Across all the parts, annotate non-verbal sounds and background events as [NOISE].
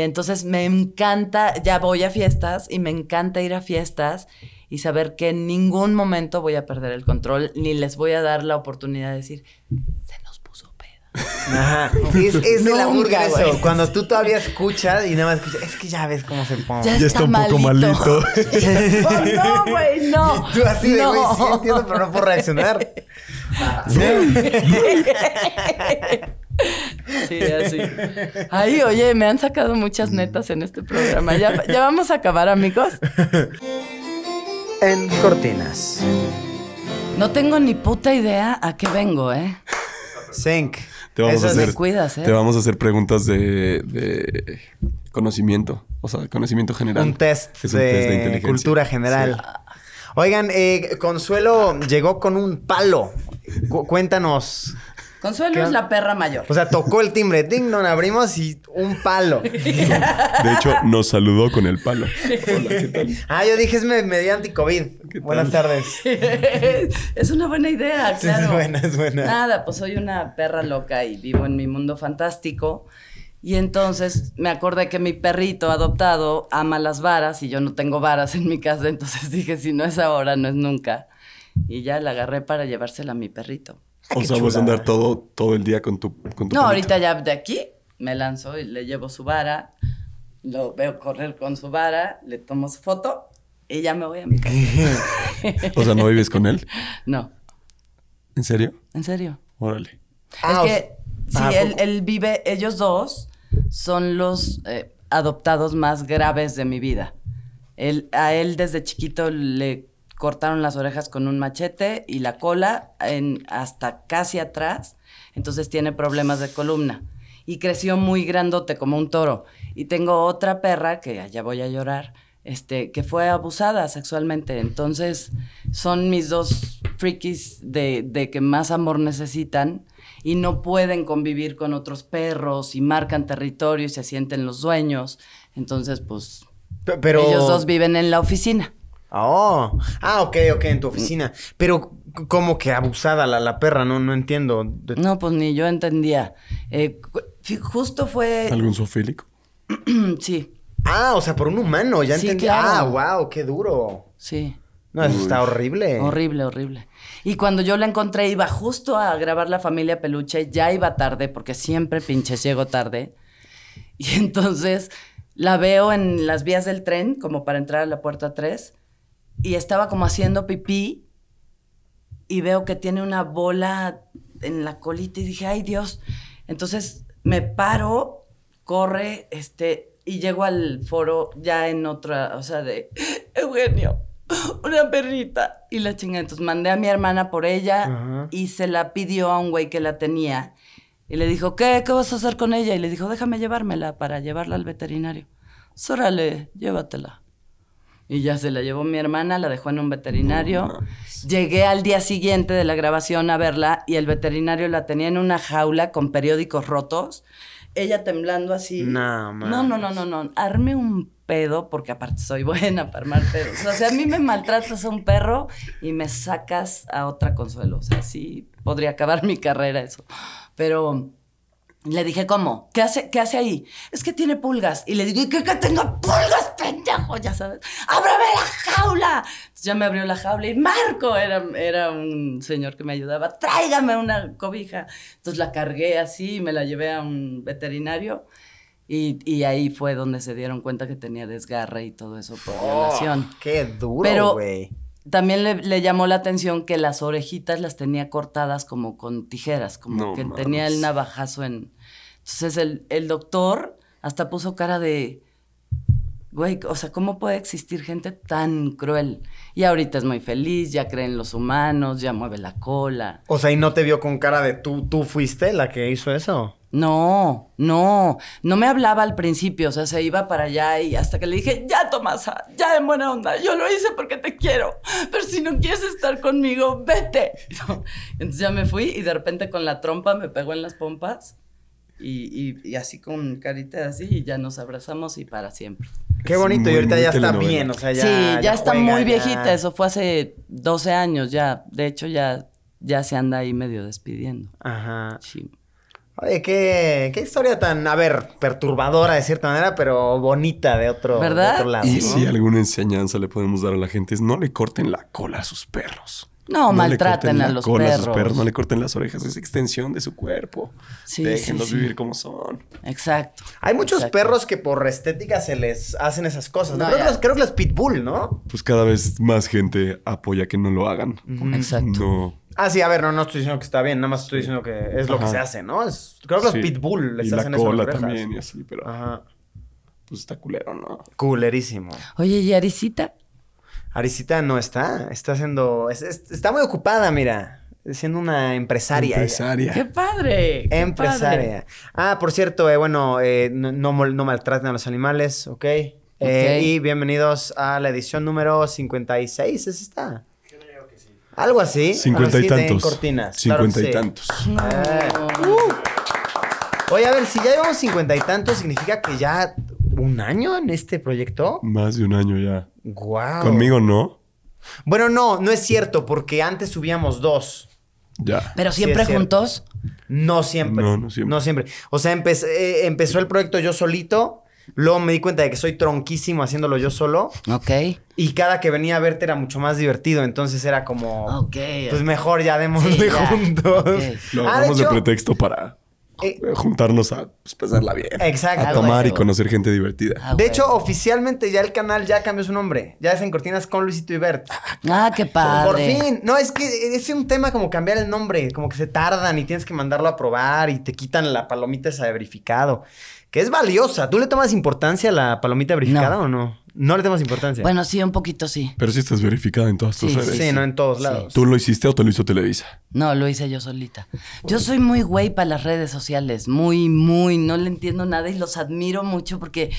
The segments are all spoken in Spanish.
Entonces me encanta, ya voy a fiestas y me encanta ir a fiestas y saber que en ningún momento voy a perder el control ni les voy a dar la oportunidad de decir, se nos puso peda. Ajá. Sí, es, es de la Nunca, burga eso. güey. Cuando tú todavía escuchas y nada más escuchas, es que ya ves cómo se pone. Ya, Ya está un poco malito. Oh, [LAUGHS] no, güey, no. [LAUGHS] Tú así de, güey, no. sí entiendo, pero no puedo reaccionar. [LAUGHS] Sí, así. Ay, oye, me han sacado muchas netas en este programa. Ya, ya vamos a acabar, amigos. En cortinas. No tengo ni puta idea a qué vengo, ¿eh? Sync. Te vamos Eso a hacer, cuidas, ¿eh? te vamos a hacer preguntas de, de conocimiento, o sea, conocimiento general. Un test, Es un de, test de inteligencia. cultura general. Oigan, eh, Consuelo llegó con un palo. Cu- cuéntanos. Consuelo ¿Qué? es la perra mayor. O sea, tocó el timbre, ding, no abrimos y un palo. [LAUGHS] De hecho, nos saludó con el palo. Hola, ¿qué tal? Ah, yo dije es me- medio anti-COVID. ¿Qué Buenas tardes. [LAUGHS] es una buena idea, Sí, claro. es buena, es buena. Nada, pues soy una perra loca y vivo en mi mundo fantástico. Y entonces me acordé que mi perrito adoptado ama las varas y yo no tengo varas en mi casa, entonces [LAUGHS] dije, si no es ahora, no es nunca. Y ya la agarré para llevársela a mi perrito. O Qué sea, vas a andar todo, todo el día con tu, con tu No, perrito. ahorita ya de aquí me lanzo y le llevo su vara, lo veo correr con su vara, le tomo su foto y ya me voy a mi casa. [LAUGHS] O sea, ¿no vives con él? [LAUGHS] No, ¿En serio? en serio. Órale. Ah, es o que sí, ah, él vive, ellos dos son los eh, adoptados más graves de mi vida. Él, a él desde chiquito le cortaron las orejas con un machete y la cola en, hasta casi atrás, entonces tiene problemas de columna. Y creció muy grandote como un toro. Y tengo otra perra, que ya voy a llorar, este, que fue abusada sexualmente. Entonces, son mis dos frikis de, de que más amor necesitan y no pueden convivir con otros perros y marcan territorio y se sienten los dueños. Entonces, pues, Pe- Pero. ellos dos viven en la oficina. Oh. Ah, ok, ok, en tu oficina. Pero, como que abusada la, la perra, no, no entiendo. De- No, pues ni yo entendía. Eh, justo fue... ¿Algún zoofílico? [CLEARS THROAT] sí, Ah, o sea, por un humano, ya Sí, entendí. claro. Ah, wow, qué duro. sí. No, eso está horrible. Horrible, horrible. Y cuando yo la encontré, iba justo a grabar La Familia Peluche, ya iba tarde, porque siempre pinches llego tarde. Y [LAUGHS] entonces la veo en las vías del tren, como para entrar a la puerta 3, y estaba como haciendo pipí, y veo que tiene una bola en la colita, y dije, ay Dios. Entonces me paro, corre, este, y llego al foro ya en otra, o sea, de Eugenio, [LAUGHS] una perrita. Y la chingada. Entonces mandé a mi hermana por ella Ajá. y se la pidió a un güey que la tenía. Y le dijo, ¿qué? ¿Qué vas a hacer con ella? Y le dijo, déjame llevármela para llevarla al veterinario. "Pues, Órale, llévatela. Y ya se la llevó mi hermana, la dejó en un veterinario. No. Llegué al día siguiente de la grabación a verla y el veterinario la tenía en una jaula con periódicos rotos. Ella temblando así. No, no, no, no, no, no. Arme un pedo porque aparte soy buena para armar pedos. O sea, a mí me maltratas a un perro y me sacas a otra consuelo. O sea, sí podría acabar mi carrera eso. Pero le dije, ¿cómo? ¿Qué hace, ¿Qué hace ahí? Es que tiene pulgas. Y le digo, ¿y qué que pulgas, pendejo? Ya sabes. ¡Ábrame la jaula! Entonces ya me abrió la jaula y Marco era, era un señor que me ayudaba. Tráigame una cobija. Entonces la cargué así y me la llevé a un veterinario. Y, y ahí fue donde se dieron cuenta que tenía desgarre y todo eso por violación. Oh, qué duro, güey. También le, le llamó la atención que las orejitas las tenía cortadas como con tijeras, como No que mames. tenía el navajazo en... Entonces el, el doctor hasta puso cara de... Güey, o sea, ¿cómo puede existir gente tan cruel? Y ahorita es muy feliz, ya cree en los humanos, ya mueve la cola. O sea, ¿y no te vio con cara de tú, tú fuiste la que hizo eso? No, no, no me hablaba al principio, o sea, se iba para allá y hasta que le dije, ya Tomasa, ya en buena onda, yo lo hice porque te quiero, pero si no quieres estar conmigo, vete. [LAUGHS] Entonces ya me fui y de repente con la trompa me pegó en las pompas y, y- y así con carita así y ya nos abrazamos y para siempre. Qué Es bonito, y ahorita ya está bien, o sea, ya. sí, ya, está juega, muy ya- viejita, eso fue hace 12 años ya, de hecho ya, ya se anda ahí medio despidiendo. Ajá. Sí. Oye, qué, qué historia tan, a ver, perturbadora de cierta manera, pero bonita de otro, de ¿Verdad? otro lado. Y ¿no? si alguna enseñanza le podemos dar a la gente es no le corten la cola a sus perros. No, maltraten a la los cola a sus perros. no le corten las orejas, es extensión de su cuerpo. Sí, Déjenlos sí, sí. vivir como son. Exacto. Hay muchos Exacto. perros que por estética se les hacen esas cosas. ¿no? No, creo, ya. que los, creo que los pitbull, ¿no? Pues cada vez más gente apoya que no lo hagan. Exacto. No. Ah, sí, a ver, no, no estoy diciendo que está bien, nada más estoy diciendo que es lo que se hace, ¿no? Es- creo que los Sí. pitbull les y la hacen eso. en cola también y así, pero Ajá. pues está culero, ¿no? Culerísimo. Oye, ¿y Arisita? Arisita no está, está haciendo, es- es- está muy ocupada, mira, siendo una empresaria. ella. Empresaria. ¡Qué padre! qué Empresaria. Ah, por cierto, eh, bueno, eh, no, no, mol- no maltraten a los animales, ¿ok? Eh, Ok. y bienvenidos a la edición número 56, ¿es esta? Algo así. Cincuenta y tantos. cortinas. claro que Cincuenta y sí. tantos. Eh, Oye, a ver, si ya llevamos cincuenta y tantos, ¿significa que ya un año en este proyecto? Más de un año ya. Wow. Conmigo no. Bueno, no, no es cierto, porque antes subíamos dos. Ya. ¿Pero siempre juntos? No siempre. No, no siempre. No siempre. O sea, eh, empezó el proyecto yo solito. Luego me di cuenta de que soy tronquísimo haciéndolo yo solo. Ok. Y cada que venía a verte era mucho más divertido. Entonces era como. Ok. Pues mejor ya démosle Sí, ya. [LAUGHS] juntos. Ok. Lo Ah, hagamos de, hecho, pretexto para eh, eh, juntarnos a pues, pasarla bien. Exacto. A Ah, tomar y conocer gente divertida. Ah, De hecho, oficialmente ya el canal ya cambió su nombre. Ya es en Cortinas con Luisito y Bert. Ah, qué padre. Por fin. No, es que es un tema como cambiar el nombre. Como que se tardan y tienes que mandarlo a probar y te quitan la palomita esa de verificado. Que es valiosa. ¿Tú le tomas importancia a la palomita verificada No. o no? No le tomas importancia. Bueno, sí, un poquito sí. Pero sí estás verificada en todas tus Sí, redes. sí, no en todos Sí. lados. ¿Tú lo hiciste o te lo hizo Televisa? No, lo hice yo solita. Yo soy muy güey para las redes sociales. Muy, muy. No le entiendo nada y los admiro mucho porque.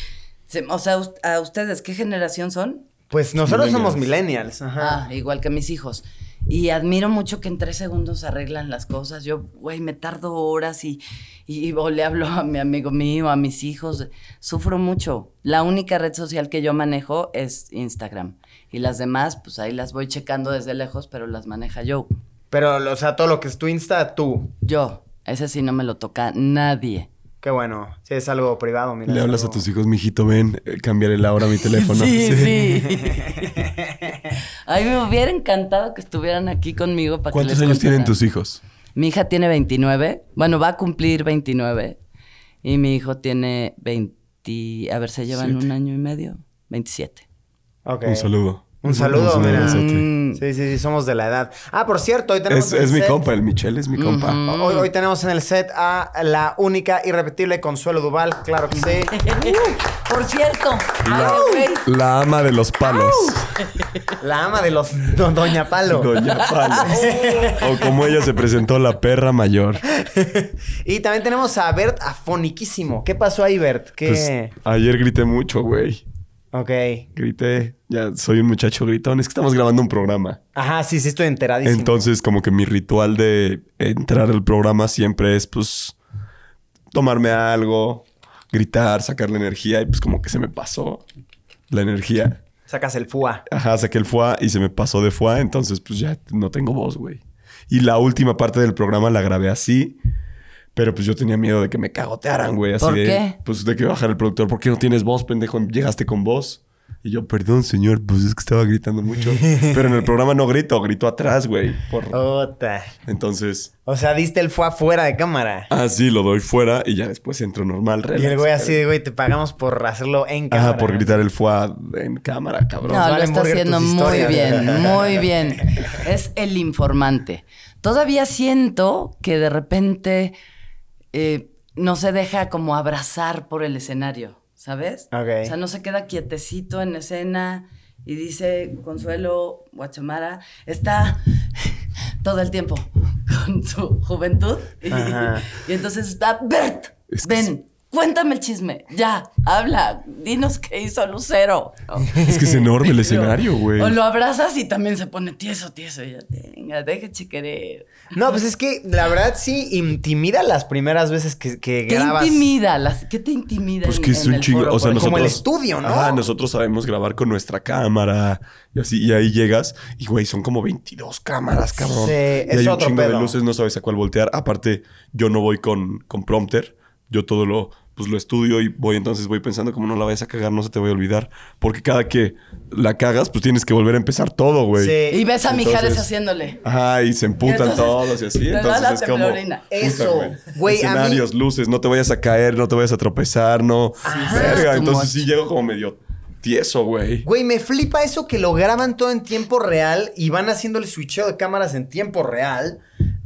se- o sea, a ustedes, ¿qué generación son? Pues nosotros somos Millennials. millennials. Ajá. Ah, igual que mis hijos. Y admiro mucho que en tres segundos arreglan las cosas. Yo, güey, me tardo horas y, y, le hablo a mi amigo mío, a mis hijos. Sufro mucho. La única red social que yo manejo es Instagram. Y las demás, pues ahí las voy checando desde lejos, pero las maneja yo. Pero, o sea, todo lo que es tu Insta, tú. Yo. Ese sí no me lo toca nadie. Qué bueno. Si es algo privado, mira. Le hablas a tus hijos, mijito, ven, eh, cambiaré la hora a mi teléfono. [LAUGHS] Sí, sí. [LAUGHS] A mí me hubiera encantado que estuvieran aquí conmigo para que ¿Cuántos les años tienen tus hijos? Mi hija tiene 29. Bueno, va a cumplir 29. Y mi hijo tiene 20. A ver, se llevan Siete. un año y medio. 27. Ok. Un saludo. Un saludo, Un mira. abrazote. Mm. Sí, sí, sí, somos de la edad. Ah, por cierto, hoy tenemos. Es, en el es mi compa, el Michelle es mi compa. Hoy, hoy tenemos en el set a la única irrepetible Consuelo Duval, claro que sí. [LAUGHS] Por cierto. La, ama de los palos. La ama de los do- Doña Palo. Doña Palos. [LAUGHS] o como ella se presentó, la perra mayor. [LAUGHS] Y también tenemos a Bert afoniquísimo. ¿Qué pasó ahí, Bert? ¿Qué? Pues, ayer grité mucho, güey. Ok. Grité. Ya soy un muchacho gritón. Es que estamos grabando un programa. Ajá, sí, sí, estoy enteradísimo. Entonces, como que mi ritual de entrar al programa siempre es, pues, tomarme algo, gritar, sacar la energía y pues como que se me pasó la energía. Sacas el FUA. Ajá, saqué el foie y se me pasó de foie, entonces pues ya no tengo voz, güey. Y la última parte del programa la grabé así, pero pues yo tenía miedo de que me cagotearan, güey. Así ¿Por de, qué? Pues de que bajara el productor. ¿Por qué no tienes voz, pendejo? Llegaste con voz. Y yo, perdón, señor, pues es que estaba gritando mucho. [LAUGHS] Pero en el programa no grito, grito atrás, güey. Por... Ota. Entonces, O sea, diste el FUA fuera de cámara. así lo doy fuera y ya después entro normal, y relax. el güey así de, güey, te pagamos por hacerlo en cámara. Ajá, por gritar el foie en cámara, cabrón. No, lo está haciendo muy bien, muy bien. [LAUGHS] Es el informante. Todavía siento que de repente eh, no se deja como abrazar por el escenario, ¿sabes? O sea, no se queda quietecito en escena y dice Consuelo Guachamara, está todo el tiempo [LAUGHS] con su juventud. Y, entonces está, Bert, Es que ven. Cuéntame el chisme. Ya, habla. Dinos qué hizo Lucero. [LAUGHS] Es que es enorme el escenario, güey. O lo abrazas y también se pone tieso, tieso. Ya, venga, déjese querer. No, pues es que la verdad sí intimida las primeras veces que, que ¿Qué grabas. intimida? Las- ¿Qué te intimida? Pues en- que es en un chingo. O sea, Como nosotros. el estudio, ¿no? Ajá, nosotros sabemos grabar con nuestra cámara y así. Y ahí llegas y, güey, son como 22 cámaras, cabrón. Sí, y es hay un chingo de luces, no sabes a cuál voltear. Aparte, yo no voy con, con prompter. Yo todo lo, pues lo estudio y voy entonces voy pensando como no la vayas a cagar, no se te voy a olvidar. Porque cada que la cagas, pues tienes que volver a empezar todo, güey. Sí. Y ves a Mijares haciéndole. Ajá, y se emputan entonces, todos y así. Entonces la es como. puta, Eso, güey. güey, a mí- Escenarios, luces, no te vayas a caer, no te vayas a tropezar, no. Ajá. Verga, entonces sí llego como medio tieso, güey. Güey, me flipa eso que lo graban todo en tiempo real y van haciendo el switcheo de cámaras en tiempo real.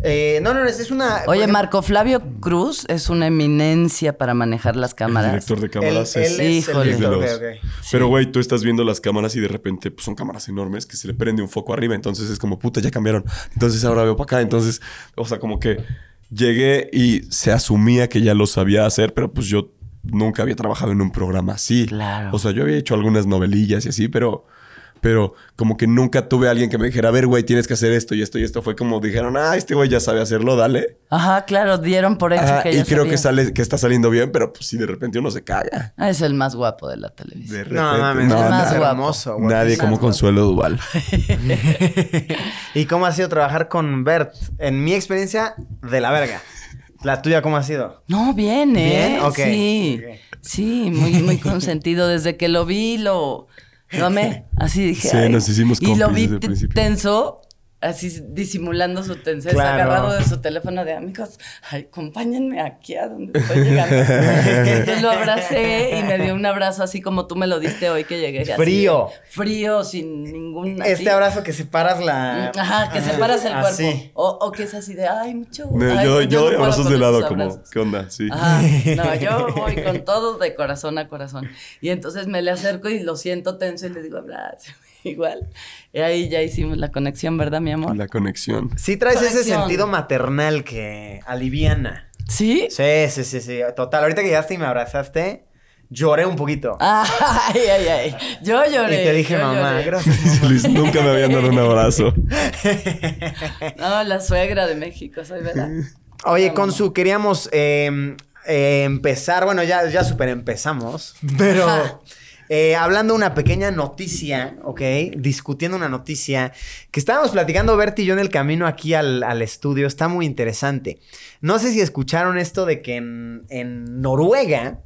Eh, no, no, es, es una. Oye, ejemplo, Marco Flavio Cruz es una eminencia para manejar las El cámaras. director de Él, cámaras él es. es el Híjole. director, de ok, los- ok. Pero, güey, tú estás viendo las cámaras y de repente pues, son cámaras enormes que se le prende un foco arriba. Entonces es como, puta, ya cambiaron. Entonces ahora veo para acá. Entonces, o sea, como que llegué y se asumía que ya lo sabía hacer, pero pues yo nunca había trabajado en un programa así. Claro. O sea, yo había hecho algunas novelillas y así, pero... Pero como que nunca tuve a alguien que me dijera, a ver, güey, tienes que hacer esto y esto y esto. Fue como dijeron, ah, este güey ya sabe hacerlo, dale. Ajá, claro, dieron por hecho Ajá, que y ya creo sabía. que sale, que está saliendo bien, pero pues si de repente uno se caga. Ah, es el más guapo de la televisión. De repente. No mames, El no, más nada guapo. hermoso. güey. Nadie como Consuelo Duval. [LAUGHS] ¿Y cómo ha sido trabajar con Bert? En mi experiencia, de la verga. ¿La tuya cómo ha sido? No, bien, ¿eh? Bien, ok. Sí, sí, muy, muy consentido. Desde que lo vi, lo, lo amé. Así dije. Sí, ay. nos hicimos Y lo vi tenso, así disimulando su tensez, Claro. agarrado de su teléfono de amigos. Ay, acompáñenme aquí a donde estoy llegando. Entonces lo abracé y me dio un abrazo así como tú me lo diste hoy que llegué. así de Frío. Frío, sin ningún. así. Este abrazo que separas la... Ajá, que separas el cuerpo. Así. O, o que es así de, ay, mucho. No, ay, yo, no yo abrazos de lado, como. ¿qué onda? Sí. Ajá, no, yo voy con todo de corazón a corazón. Y entonces me le acerco y lo siento tenso y le digo, abrazo. Igual. Y ahí ya hicimos la conexión, ¿verdad, mi amor? La conexión. Sí traes ese sentido maternal que aliviana. ¿Sí? Sí, sí, sí, sí. Total, ahorita que llegaste y me abrazaste, lloré un poquito. [LAUGHS] Ay, ay, ay. Yo lloré. y te dije, mamá, lloré. gracias. Luis, [LAUGHS] nunca me habían dado un abrazo. [LAUGHS] No, la suegra de México, soy verdad. Oye, Consu, queríamos eh, eh, empezar, bueno, ya, ya super empezamos, pero Ajá. Eh, hablando una pequeña noticia, ¿ok? Discutiendo una noticia que estábamos platicando Berti y yo en el camino aquí al, al estudio, está muy interesante. No sé si escucharon esto de que en, en Noruega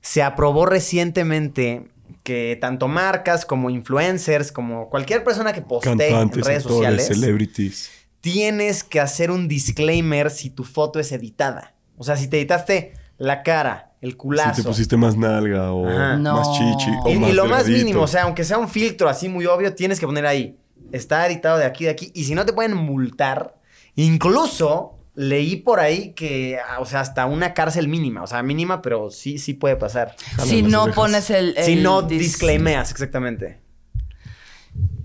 se aprobó recientemente que tanto marcas como influencers, como cualquier persona que postee en Cantantes, redes actores, sociales, celebrities. tienes que hacer un disclaimer si tu foto es editada. O sea, si te editaste la cara, el culazo. Si te pusiste más nalga o Ajá. más No. chichi o y, y más lo más mínimo, o sea, aunque sea un filtro así muy obvio, tienes que poner ahí. Está editado de aquí, de aquí. Y si no te pueden multar, incluso leí por ahí que, ah, o sea, hasta una cárcel mínima. O sea, mínima, pero sí, sí puede pasar. Jalan Si no orejas. pones el. si no dis- disclaimeas, exactamente.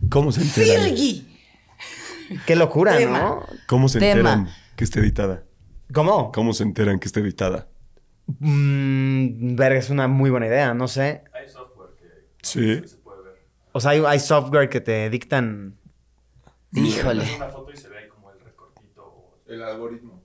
¿Cómo se enteran? Filgi. Qué locura, Tema. ¿no? ¿Cómo se Tema. enteran que esté editada? ¿Cómo? ¿Cómo se enteran que esté editada? Mm, verga, es una muy buena idea, no sé. Sí. O sea, hay, hay software que te dictan. Híjole. El algoritmo.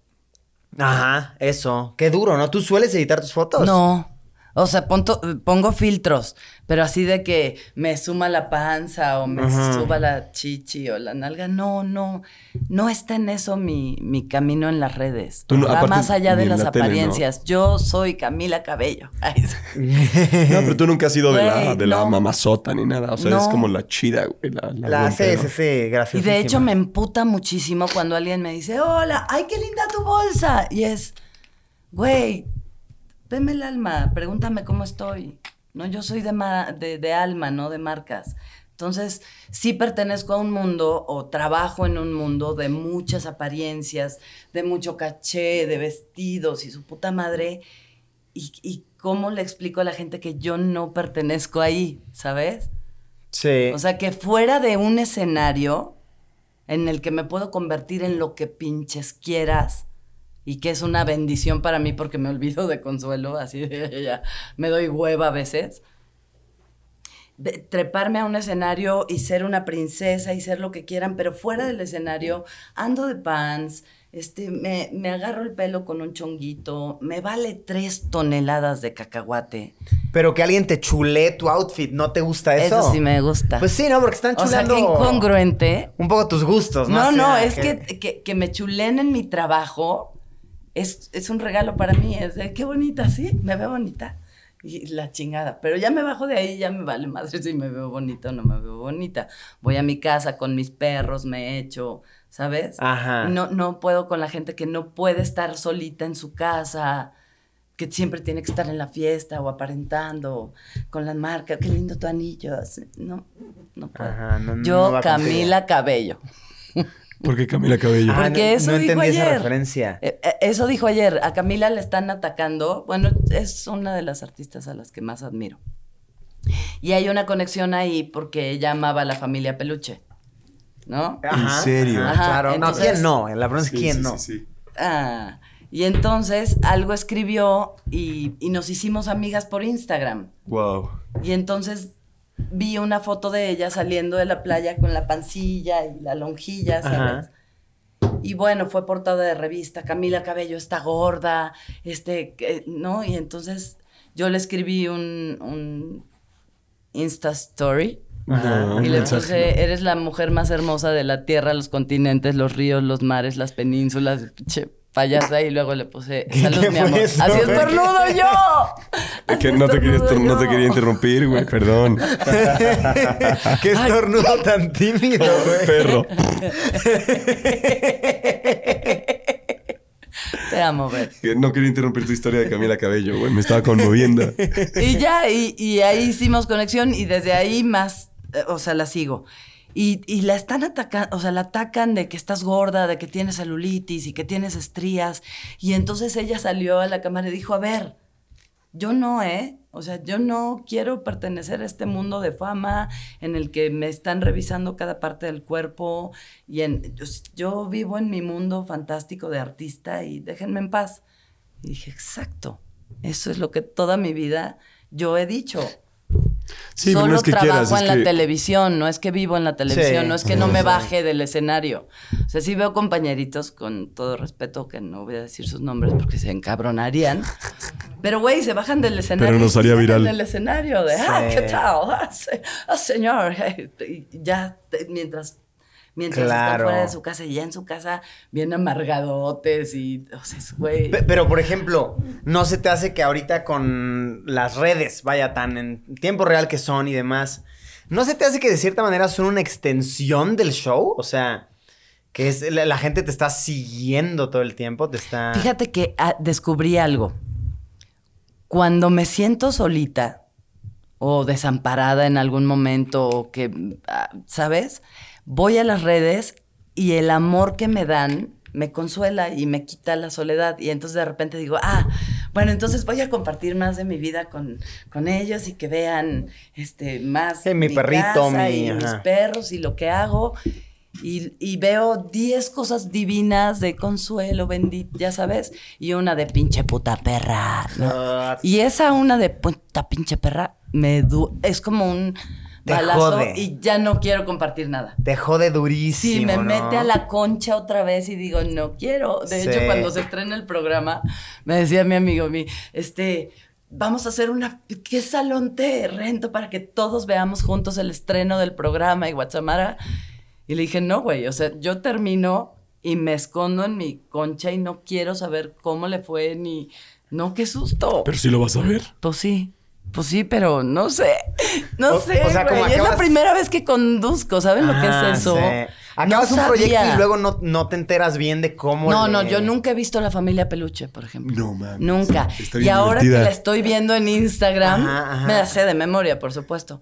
Ajá, eso. Qué duro, ¿no? ¿Tú sueles editar tus fotos? No. O sea, ponto- pongo filtros, pero así de que me suma la panza o me Ajá. suba la chichi o la nalga. No, no. No está en eso mi, mi camino en las redes. Tú no- Va aparte, más allá de las la tele, ¿no? apariencias. Yo soy Camila Cabello. [LAUGHS] Ay, [LAUGHS] No, pero tú nunca has sido de la, de la no. mamazota ni nada. O sea, No. es como la chida, güey. La, la La, golpe, sí, ¿no? sí, sí, Y gracias. de hecho me emputa muchísimo cuando alguien me dice, hola, ay, qué linda tu bolsa. Y es, güey, veme el alma, pregúntame cómo estoy. No, yo soy de, de alma, no de marcas. Entonces, sí pertenezco a un mundo o trabajo en un mundo de muchas apariencias, de mucho caché, de vestidos y su puta madre. Y, y cómo le explico a la gente que yo no pertenezco ahí, ¿sabes? Sí. O sea, que fuera de un escenario en el que me puedo convertir en lo que pinches quieras, y que es una bendición para mí porque me olvido de consuelo, así de ya me doy hueva a veces. De- treparme a un escenario y ser una princesa y ser lo que quieran, pero fuera del escenario ando de pants, este, me, me agarro el pelo con un chonguito, me vale tres toneladas de cacahuate. Pero que alguien te chule tu outfit, ¿no te gusta eso? Eso sí me gusta. Pues sí, ¿no? Porque están o sea, chulando... qué incongruente. Un poco tus gustos, ¿no? No, no, es que, que, que me chulen en mi trabajo es, es un regalo para mí. Es de qué bonita, sí, me veo bonita. Y la chingada. Pero ya me bajo de ahí, ya me vale madre si me veo bonita o no me veo bonita. Voy a mi casa con mis perros, me echo, ¿sabes? Ajá. No, no puedo con la gente que no puede estar solita en su casa, que siempre tiene que estar en la fiesta o aparentando con las marcas. Qué lindo tu anillo. No, no puedo. Ajá, no- no Yo, contigo. Camila Cabello. ¿Por qué Camila Cabello? Ah, Porque no- eso no dijo entendí esa ayer. referencia. Eh, eh, Eso dijo ayer. A Camila le están atacando. Bueno, es una de las artistas a las que más admiro. Y hay una conexión ahí porque ella amaba a la familia Peluche. ¿No? Ajá, serio? ajá, claro. entonces- no, ¿quién no? La pregunta es Sí, quién sí, no. sí, sí. Ah, y entonces algo escribió y, y nos hicimos amigas por Instagram. Wow. Y entonces vi una foto de ella saliendo de la playa con la pancilla y la lonjilla, ¿sabes? Ajá. Y bueno, fue portada de revista, Camila Cabello está gorda, este, que- ¿no? Y entonces yo le escribí un, un Insta Story Ajá. y le puse, eres la mujer más hermosa de la tierra, los continentes, los ríos, los mares, las penínsulas, che, payasa, y luego le puse, salud, mi amor. eso, Así güey? estornudo yo. Es que no te, quería, no te quería interrumpir, güey, perdón. [LAUGHS] Qué estornudo tan tímido, güey. Perro. [LAUGHS] Te amo. Que No quería interrumpir tu historia de Camila Cabello, güey. Me estaba conmoviendo. [LAUGHS] Y ya, y, y ahí hicimos conexión y desde ahí más, eh, o sea, la sigo. Y, y la están atacando, o sea, la atacan de que estás gorda, de que tienes celulitis y que tienes estrías. Y entonces ella salió a la cámara y dijo, a ver, yo no, ¿eh? O sea, yo no quiero pertenecer a este mundo de fama en el que me están revisando cada parte del cuerpo y en, yo, yo vivo en mi mundo fantástico de artista y déjenme en paz. Y dije, exacto, eso es lo que toda mi vida yo he dicho. Sí, Solo no es que trabajo quieras, en la que- televisión, no es que vivo en la televisión, Sí, no es que no me baje del escenario. O sea, sí veo compañeritos, con todo respeto, que no voy a decir sus nombres porque se encabronarían. Pero, güey, se bajan del escenario. Pero nos haría viral. En el escenario de, ah, Sí. ¿qué tal? Ah, ah, señor. [LAUGHS] Y ya, mientras, mientras Claro. están fuera de su casa y ya en su casa, bien amargadotes y, o sea, güey. Pe- Pero, por ejemplo, ¿no se te hace que ahorita con las redes, vaya tan en tiempo real que son y demás, ¿no se te hace que de cierta manera son una extensión del show? O sea, que es la, la gente te está siguiendo todo el tiempo, te está... Fíjate que ah, descubrí algo. Cuando me siento solita o desamparada en algún momento, o que, ah, ¿sabes? Voy a las redes y el amor que me dan me consuela y me quita la soledad. Y entonces de repente digo, ah, bueno, entonces voy a compartir más de mi vida con, con ellos y que vean este, más Sí, mi perrito, casa mi- y mis perros y lo que hago. Y, y veo 10 cosas divinas de consuelo, bendito, ya sabes. Y una de pinche puta perra. ¿no? Ah, Y esa una de puta pinche perra me du es como un Te balazo jode. y ya no quiero compartir nada. Te jode durísimo, Sí, me ¿no? mete a la concha otra vez y digo, no quiero. De Sí. hecho, cuando se estrena el programa, me decía mi amigo, mi, este, vamos a hacer una, ¿qué salón te rento para que todos veamos juntos el estreno del programa y Guachamara? Y le dije, no, güey, o sea, yo termino y me escondo en mi concha y no quiero saber cómo le fue ni, no, qué susto. Pero sí lo vas a ver. Pues sí. Pues sí, pero no sé. No O- sé. o sea, como güey. Es la primera vez que conduzco. ¿Saben lo que Ah, es eso? sí. Acabas No un proyecto sabía. y luego no, no te enteras bien de cómo... No, le- no, yo nunca he visto la familia Peluche, por ejemplo. No, mames. Nunca. Está Y ahora divertida. que la estoy viendo en Instagram, Ajá, ajá. me la sé de memoria, por supuesto.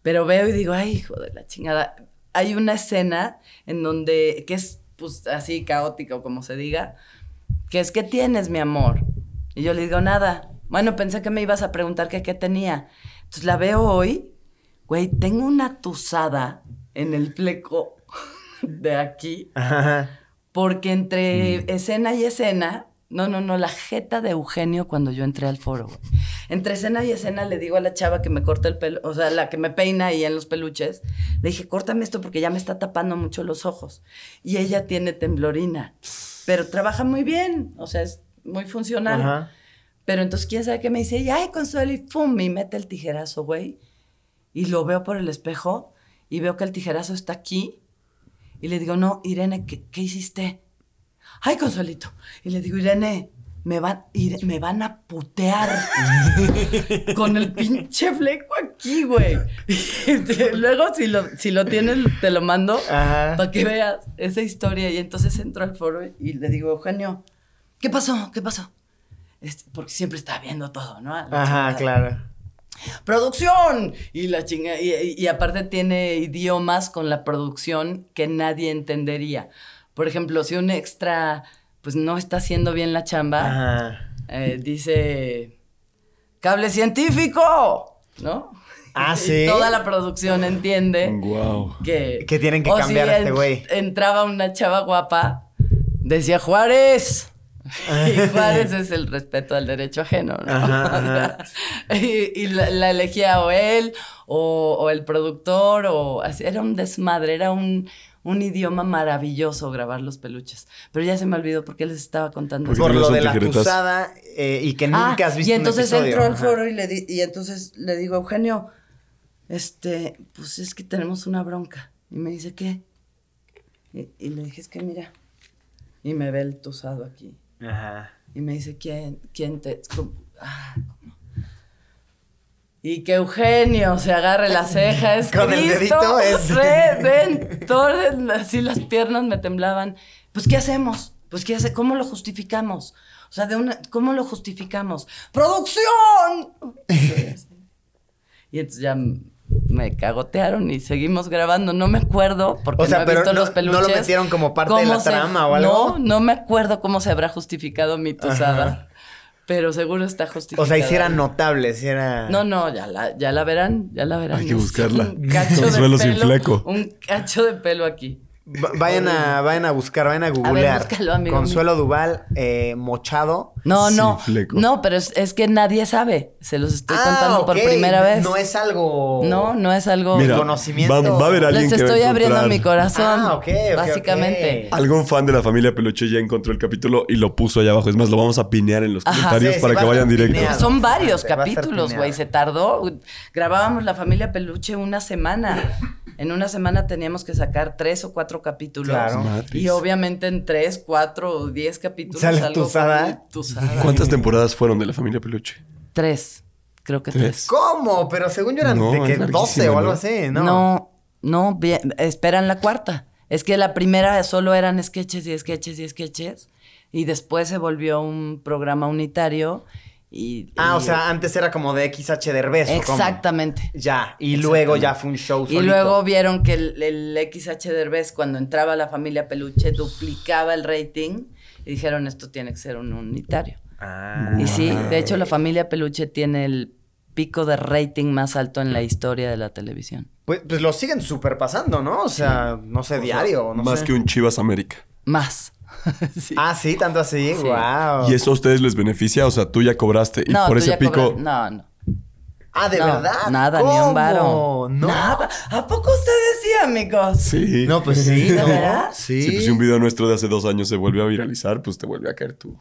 Pero veo y digo, ay, hijo de la chingada. Hay una escena en donde, que es pues así caótica o como se diga, que es, ¿qué tienes, mi amor? Y yo le digo, nada. Bueno, pensé que me ibas a preguntar que qué tenía. Entonces la veo hoy, güey, tengo una tusada en el fleco [LAUGHS] de aquí. Ajá. Porque entre Mm. escena y escena No, no, no, la jeta de Eugenio cuando yo entré al foro, güey. Entre escena y escena le digo a la chava que me corta el pelo, o sea, la que me peina ahí en los peluches, le dije, córtame esto porque ya me está tapando mucho los ojos. Y ella tiene temblorina, pero trabaja muy bien, o sea, es muy funcional. Ajá. Pero entonces, ¿quién sabe qué me dice? Y, ay, Consuelo, y ¡fum! Y mete el tijerazo, güey. Y lo veo por el espejo y veo que el tijerazo está aquí. Y le digo, no, Irene, ¿qué, qué hiciste? Ay, Consuelito. Y le digo, Irene, me van, me van a putear [LAUGHS] con el pinche fleco aquí, güey. [LAUGHS] Luego, si lo, si lo tienes, te lo mando Ajá. para que veas esa historia. Y entonces entro al foro y le digo, Eugenio, ¿qué pasó? ¿Qué pasó? Porque siempre está viendo todo, ¿no? La Ajá, chingada. claro. ¡Producción! Y la chinga, y, y- y aparte tiene idiomas con la producción que nadie entendería. Por ejemplo, si un extra pues no está haciendo bien la chamba, Ajá. eh, dice cable científico, ¿no? Ah, [LAUGHS] Y ¿sí? Toda la producción entiende Wow. que... Que tienen que cambiar a este en- güey. Entraba una chava guapa, decía Juárez. [LAUGHS] Y Juárez es el respeto al derecho ajeno, ¿no? [LAUGHS] Ajá, y y la, la elegía o él o, o el productor o así. Era un desmadre, era un, un idioma maravilloso grabar los peluches. Pero ya se me olvidó porque les estaba contando. Por lo de la acusada eh, y que nunca Ah, has visto y entonces un entro al foro y, le di- y entonces le digo, Eugenio, este, pues es que tenemos una bronca. Y me dice, ¿qué? Y, y le dije, es que mira. Y me ve el tusado aquí. Ajá. Y me dice, ¿quién, quién te...? cómo? Ah, ¿cómo? Y que Eugenio se agarre la ceja, es Con el dedito [LAUGHS] es- Re, ven, todas así las piernas me temblaban. Pues, ¿qué hacemos? Pues, ¿qué hace? ¿Cómo lo justificamos? O sea, de una, ¿cómo lo justificamos? ¡Producción! [LAUGHS] y entonces ya me cagotearon y seguimos grabando. No me acuerdo, porque O sea, no he pero visto no- los no peluches. lo metieron como parte de la trama o algo. No, no me acuerdo cómo se habrá justificado mi tusada. Ajá. Pero seguro está justificado. O sea, y si era notable, si era... No, no, ya la, ya la verán, ya la verán. Hay que buscarla. Un cacho [LAUGHS] de sin pelo, fleco. Un cacho de pelo aquí. Va- Vayan a, vayan a buscar, vayan a googlear. búscalo, amigo Consuelo Duval, eh, mochado. No, no. No, pero es, es que nadie sabe. Se los estoy contando por Ah, primera vez. No es algo... No, no es algo. Mira, conocimiento. Va, va a haber alguien Les que va a estoy abriendo mi corazón. Ah, ok, Básicamente. Algún fan de la familia Peluche ya encontró el capítulo y lo puso allá abajo. Es más, lo vamos a pinear en los Ajá. comentarios Sí, para que vayan directo. pineado. Son varios capítulos, güey. Se tardó. Grabábamos la familia Peluche una semana. En una semana teníamos que sacar tres o cuatro capítulos. Claro. Matrix. Y obviamente en tres, cuatro o diez capítulos ¿Sale algo Tusada? fue Tusada. ¿Cuántas temporadas fueron de la familia Peluche? Tres. Creo que Tres. tres. ¿Cómo? Pero según yo eran No, de que es 12 larguísima, o algo ¿no? así, ¿no? No, no, bien, esperan la cuarta. Es que la primera solo eran sketches y sketches y sketches. Y después se volvió un programa unitario. Y, Ah, y- o sea, antes era como de XH Derbez. Exactamente. Ya, y luego ya fue un show Y solito. luego vieron que el, el XH Derbez, cuando entraba la familia Peluche, duplicaba el rating. Y dijeron, esto tiene que ser un unitario. Ah. Y sí, de hecho, la familia Peluche tiene el pico de rating más alto en la historia de la televisión. Pues, pues lo siguen super pasando, ¿no? O sea, no sé, diario, no Más sé. que un Chivas América. Más. [LAUGHS] Sí. Ah, sí, tanto así. Sí. Wow. ¿Y eso a ustedes les beneficia? O sea, tú ya cobraste y no, por tú ese ya pico... cobras- No, no. Ah, ¿de no, verdad? Nada, ni ¿Cómo? un varo. No. Nada. ¿A poco ustedes sí, amigos? Sí. No, pues sí, ¿De verdad? Sí. Sí, pues si un video nuestro de hace dos años se vuelve a viralizar, pues te vuelve a caer tú.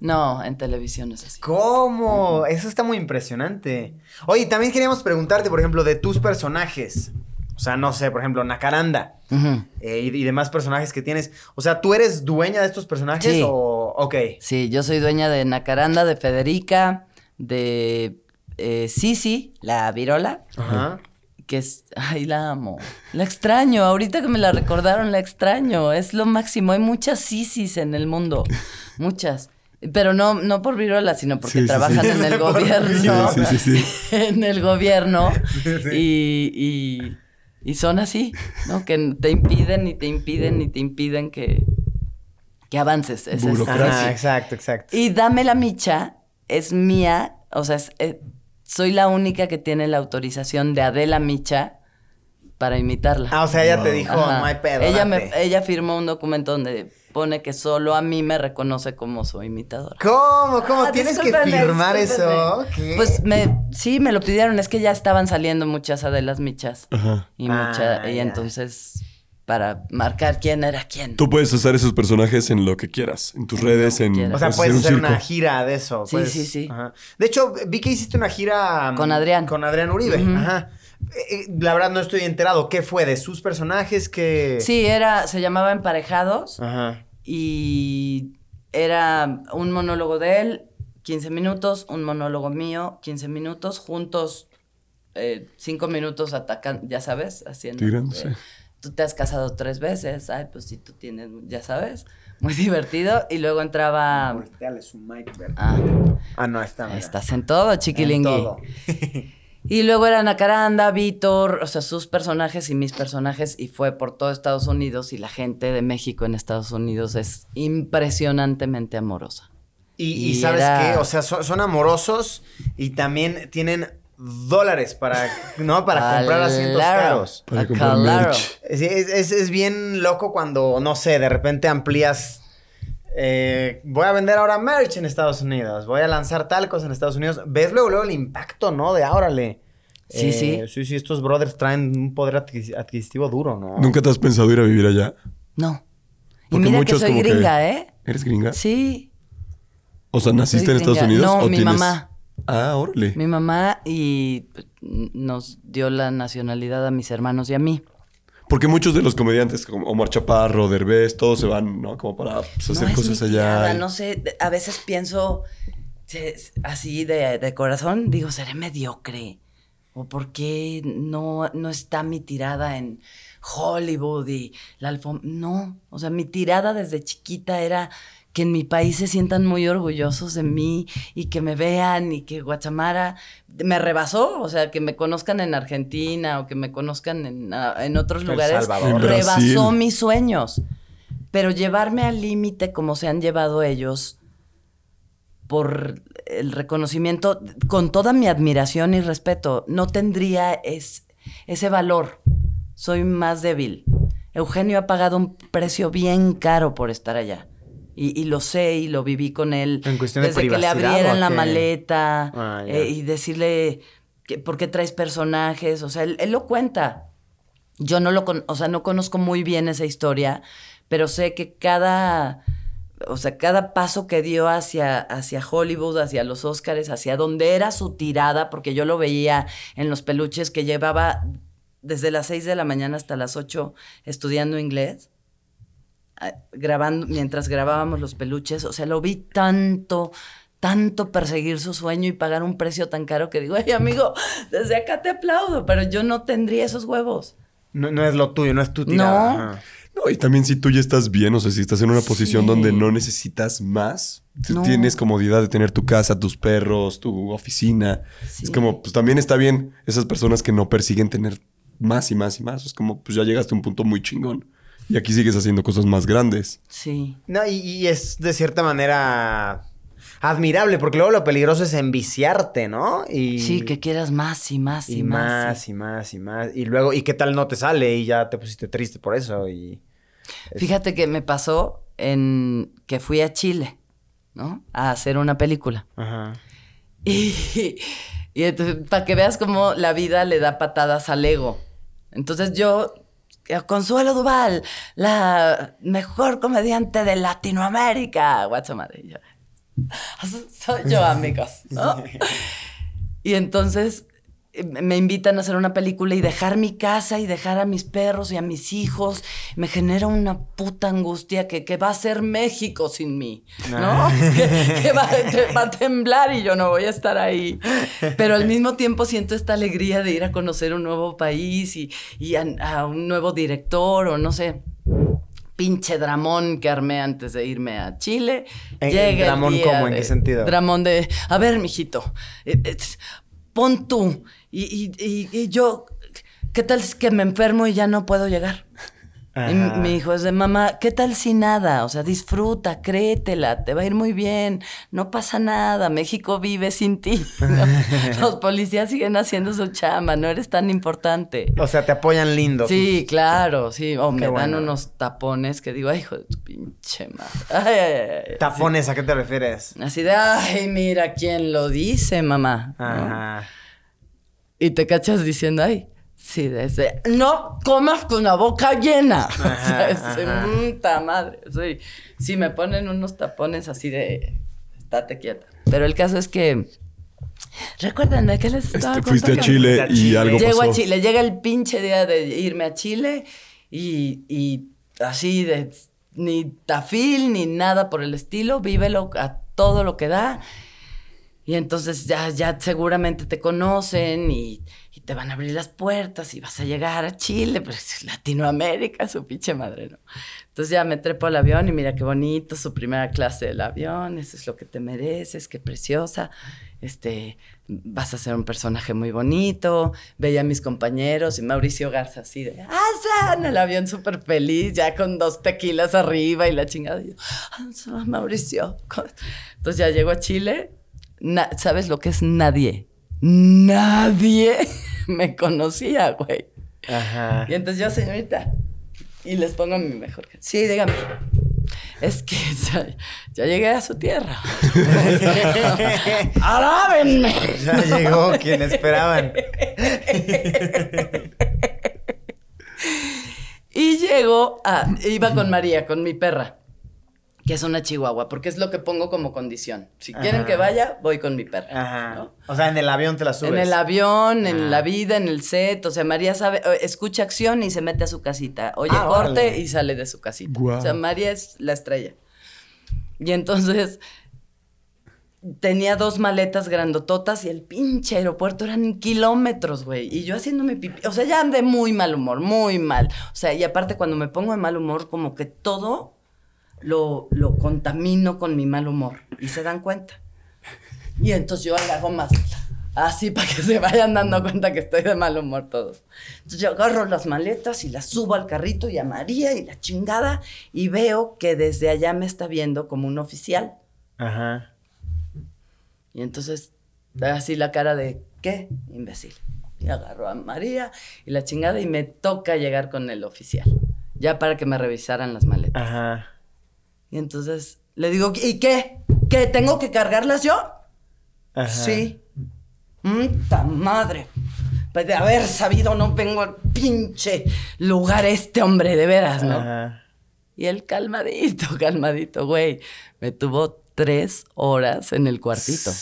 No, en televisión es así. ¿Cómo? Eso está muy impresionante. Oye, también queríamos preguntarte, por ejemplo, de tus personajes. O sea, no sé, por ejemplo, Nacaranda eh, y, y demás personajes que tienes. O sea, ¿tú eres dueña de estos personajes Sí. o...? Ok. Sí, yo soy dueña de Nacaranda, de Federica, de eh, Sisi, la virola, Ajá. que es... Ay, la amo. La extraño. Ahorita que me la recordaron, la extraño. Es lo máximo. Hay muchas Sisis en el mundo. Muchas. Pero no, no por virola, sino porque Sí, trabajan sí. [LAUGHS] [LAUGHS] en el gobierno. Sí, sí, sí, sí. en el gobierno. Y, y, y son así, ¿no? Que te impiden y te impiden y te impiden que, que avances. Esa es- Burocracia. Ajá, exacto, exacto. y Dame la Micha es mía, o sea, es- eh, soy la única que tiene la autorización de Adela Micha para imitarla. Ah, o sea, ella te dijo, Ajá. no hay pedo, Ella, me, date". ella firmó un documento donde supone que solo a mí me reconoce como su imitadora. ¿Cómo? ¿Cómo? Ah, ¿Tienes que firmar eso? ¿Qué? Pues me, sí, me lo pidieron. Es que ya estaban saliendo muchas Adelas Michas. Ajá. Y, Ah, mucha, y ya. entonces, para marcar quién era quién. Tú puedes usar esos personajes en lo que quieras. En tus En redes, en... quieras. O sea, hacer puedes un hacer una gira de eso. Sí, puedes- sí, sí. ajá. De hecho, vi que hiciste una gira... mm, Con Adrián. Con Adrián Uribe. Ajá. Eh, eh, La verdad no estoy enterado. ¿Qué fue? ¿De sus personajes? que Sí, era, se llamaba Emparejados Ajá. Y era un monólogo de él, 15 minutos, un monólogo mío, 15 minutos, juntos, 5 minutos atacan, ya sabes, haciendo. Tirándose. eh, Tú te has casado tres veces, ay, pues sí, tú tienes, ya sabes, muy divertido. Y luego entraba. Volteale su mic, ¿verdad? Ah, Ah, no, está. estás en todo, En chiquilingui. todo. [LAUGHS] Y luego eran Nacaranda, Víctor, o sea, sus personajes y mis personajes, y fue por todo Estados Unidos, y la gente de México en Estados Unidos es impresionantemente amorosa. Y, y Y ¿sabes era- qué? O sea, son, son amorosos y también tienen dólares para, ¿no? Para [LAUGHS] comprar asientos Claro. caros. Para comprar Claro. merch. Sí, es, es- es bien loco cuando, no sé, de repente amplías. Eh, voy a vender ahora merch en Estados Unidos. Voy a lanzar tal cosa en Estados Unidos. Ves luego, luego el impacto, ¿no? De órale. Sí, sí. Sí, sí, estos brothers traen un poder adquis- adquisitivo duro, ¿no? ¿Nunca te has pensado ir a vivir allá? No. Y mira que soy que- gringa, ¿eh? ¿Eres gringa? Sí. O sea, ¿naciste en Estados. Unidos? No, o mi tienes- mamá. Ah, órale. Mi mamá y pues, nos dio la nacionalidad a mis hermanos y a mí. Porque muchos de los comediantes, como Omar Chaparro, Derbez, todos se van, ¿no? Como para pues, hacer no cosas allá. y- No sé, a veces pienso así de, de corazón, digo, seré mediocre. ¿O por qué no, no está mi tirada en Hollywood y la alfombra? No, o sea, mi tirada desde chiquita era que en mi país se sientan muy orgullosos de mí y que me vean y que Guatemala me rebasó, o sea, que me conozcan en Argentina o que me conozcan en, ah, en otros El lugares, Salvador. Rebasó Brasil. mis sueños. Pero llevarme al límite como se han llevado ellos por el reconocimiento, con toda mi admiración y respeto, no tendría es- ese valor. Soy más débil. Eugenio ha pagado un precio bien caro por estar allá. Y, y lo sé y lo viví con él. ¿En cuestión de Desde que le abrieran la maleta Ah, eh, y decirle que, por qué traes personajes. O sea, él, él lo cuenta. Yo no lo con, o sea, no conozco muy bien esa historia, pero sé que cada, o sea, cada paso que dio hacia, hacia Hollywood, hacia los Oscars, hacia donde era su tirada, porque yo lo veía en los peluches que llevaba desde las 6 de la mañana hasta las 8 estudiando inglés, grabando, mientras grabábamos los peluches, o sea, lo vi tanto, tanto perseguir su sueño y pagar un precio tan caro que digo, ay amigo, desde acá te aplaudo, pero yo no tendría esos huevos. No, no es lo tuyo, no es tu tirada. No. No, y también si tú ya estás bien, o sea, si estás en una posición Sí. donde no necesitas más, No. tienes comodidad de tener tu casa, tus perros, tu oficina. Sí. Es como, pues también está bien esas personas que no persiguen tener más y más y más. Es como, pues ya llegaste a un punto muy chingón. Y aquí sigues haciendo cosas más grandes. Sí. No, y, y es de cierta manera admirable, porque luego lo peligroso es enviciarte, ¿no? Y, Sí, que quieras más y más y, y más. más, y más, y más. Y luego, ¿y qué tal no te sale? Y ya te pusiste triste por eso. Y. Fíjate que me pasó en que fui a Chile, ¿no? A hacer una película. Ajá. [LAUGHS] Y, y entonces, para que veas cómo la vida le da patadas al ego. Entonces yo, Consuelo Duval, la mejor comediante de Latinoamérica, yo, [LAUGHS] Soy yo, [LAUGHS] amigos, ¿no? Y entonces eh, me invitan a hacer una película y dejar mi casa y dejar a mis perros y a mis hijos. Me genera una puta angustia que, que va a ser México sin mí, ¿no? [LAUGHS] que que va, que va a temblar y yo no voy a estar ahí. Pero al mismo tiempo siento esta alegría de ir a conocer un nuevo país y, y a, a un nuevo director o no sé. Pinche dramón que armé antes de irme a Chile. ¿En- Llega el dramón día cómo? ¿En de- qué sentido? Dramón de, a ver, mijito, eh, eh, pon tú. Y, y- y- y yo, ¿qué tal si que me enfermo y ya no puedo llegar? Y mi hijo es de mamá, ¿qué tal si nada? O sea, disfruta, créetela, te va a ir muy bien, no pasa nada, México vive sin ti. ¿no? [LAUGHS] Los policías siguen haciendo su chamba, no eres tan importante. O sea, te apoyan lindo. Sí, claro, sí. O me dan unos tapones que digo, ay, hijo de tu pinche madre. Ay, ay, ay. Tapones, ¿a qué te refieres? Así, de, ay, mira quién lo dice, mamá. ¿no? Ajá. Y te cachas diciendo, ay, sí, desde, no comas con la boca llena. [LAUGHS] o sea, es ajá. puta madre. Sí, sí, me ponen unos tapones así de, estate quieta. Pero el caso es que, recuerden de qué les estaba Este, fuiste a? Chile a y Chile. algo Llego pasó. a Chile, llega el pinche día de irme a Chile y, y así de ni tafil ni nada por el estilo, vívelo a todo lo que da. Y entonces ya, ya seguramente te conocen y, y te van a abrir las puertas y vas a llegar a Chile, pero es Latinoamérica, su pinche madre, ¿no? Entonces ya me trepo al avión y mira qué bonito, su primera clase del avión, eso es lo que te mereces, qué preciosa. Este, vas a ser un personaje muy bonito. Veía a mis compañeros y Mauricio Garza así de, ¡ah, en el avión súper feliz, ya con dos tequilas arriba y la chingada. Y yo, "Ah, Mauricio. [LAUGHS] Entonces ya llego a Chile Na- ¿Sabes lo que es nadie? Nadie [LAUGHS] me conocía, güey. Ajá. Y entonces yo, señorita, y les pongo mi mejor. Sí, dígame. Es que [LAUGHS] ya, ya llegué a su tierra. [LAUGHS] ¡Alábenme! Ya llegó quien esperaban. Y llego a. Iba con María, con mi perra, que es una chihuahua, porque es lo que pongo como condición. Si quieren que vaya, voy con mi perra. Ajá. ¿no? O sea, en el avión te la subes. En el avión, en Ah. la vida, en el set. O sea, María sabe, eh, escucha acción y se mete a su casita. Oye, Ah, corte órale. y sale de su casita. Guau. O sea, María es la estrella. Y entonces tenía dos maletas grandototas y el pinche aeropuerto eran kilómetros, güey. Y yo haciéndome pipí. O sea, ya de muy mal humor, muy mal. O sea, y aparte cuando me pongo de mal humor, como que todo lo, lo contamino con mi mal humor. Y se dan cuenta. Y entonces yo le hago más así para que se vayan dando cuenta que estoy de mal humor todos. Entonces yo agarro las maletas y las subo al carrito y a María y la chingada y veo que desde allá me está viendo como un oficial. Ajá. Y entonces da así la cara de, ¿qué? Imbécil. Y agarro a María y la chingada y me toca llegar con el oficial. Ya para que me revisaran las maletas. Ajá. Y entonces le digo, ¿y qué? ¿Qué? ¿Tengo que cargarlas yo? Ajá. Sí. ¡Muta madre! Pues de haber sabido no vengo al pinche lugar este hombre, de veras, ¿no? Ajá. Y él calmadito, [LAUGHS] calmadito, güey. Me tuvo tres horas en el cuartito.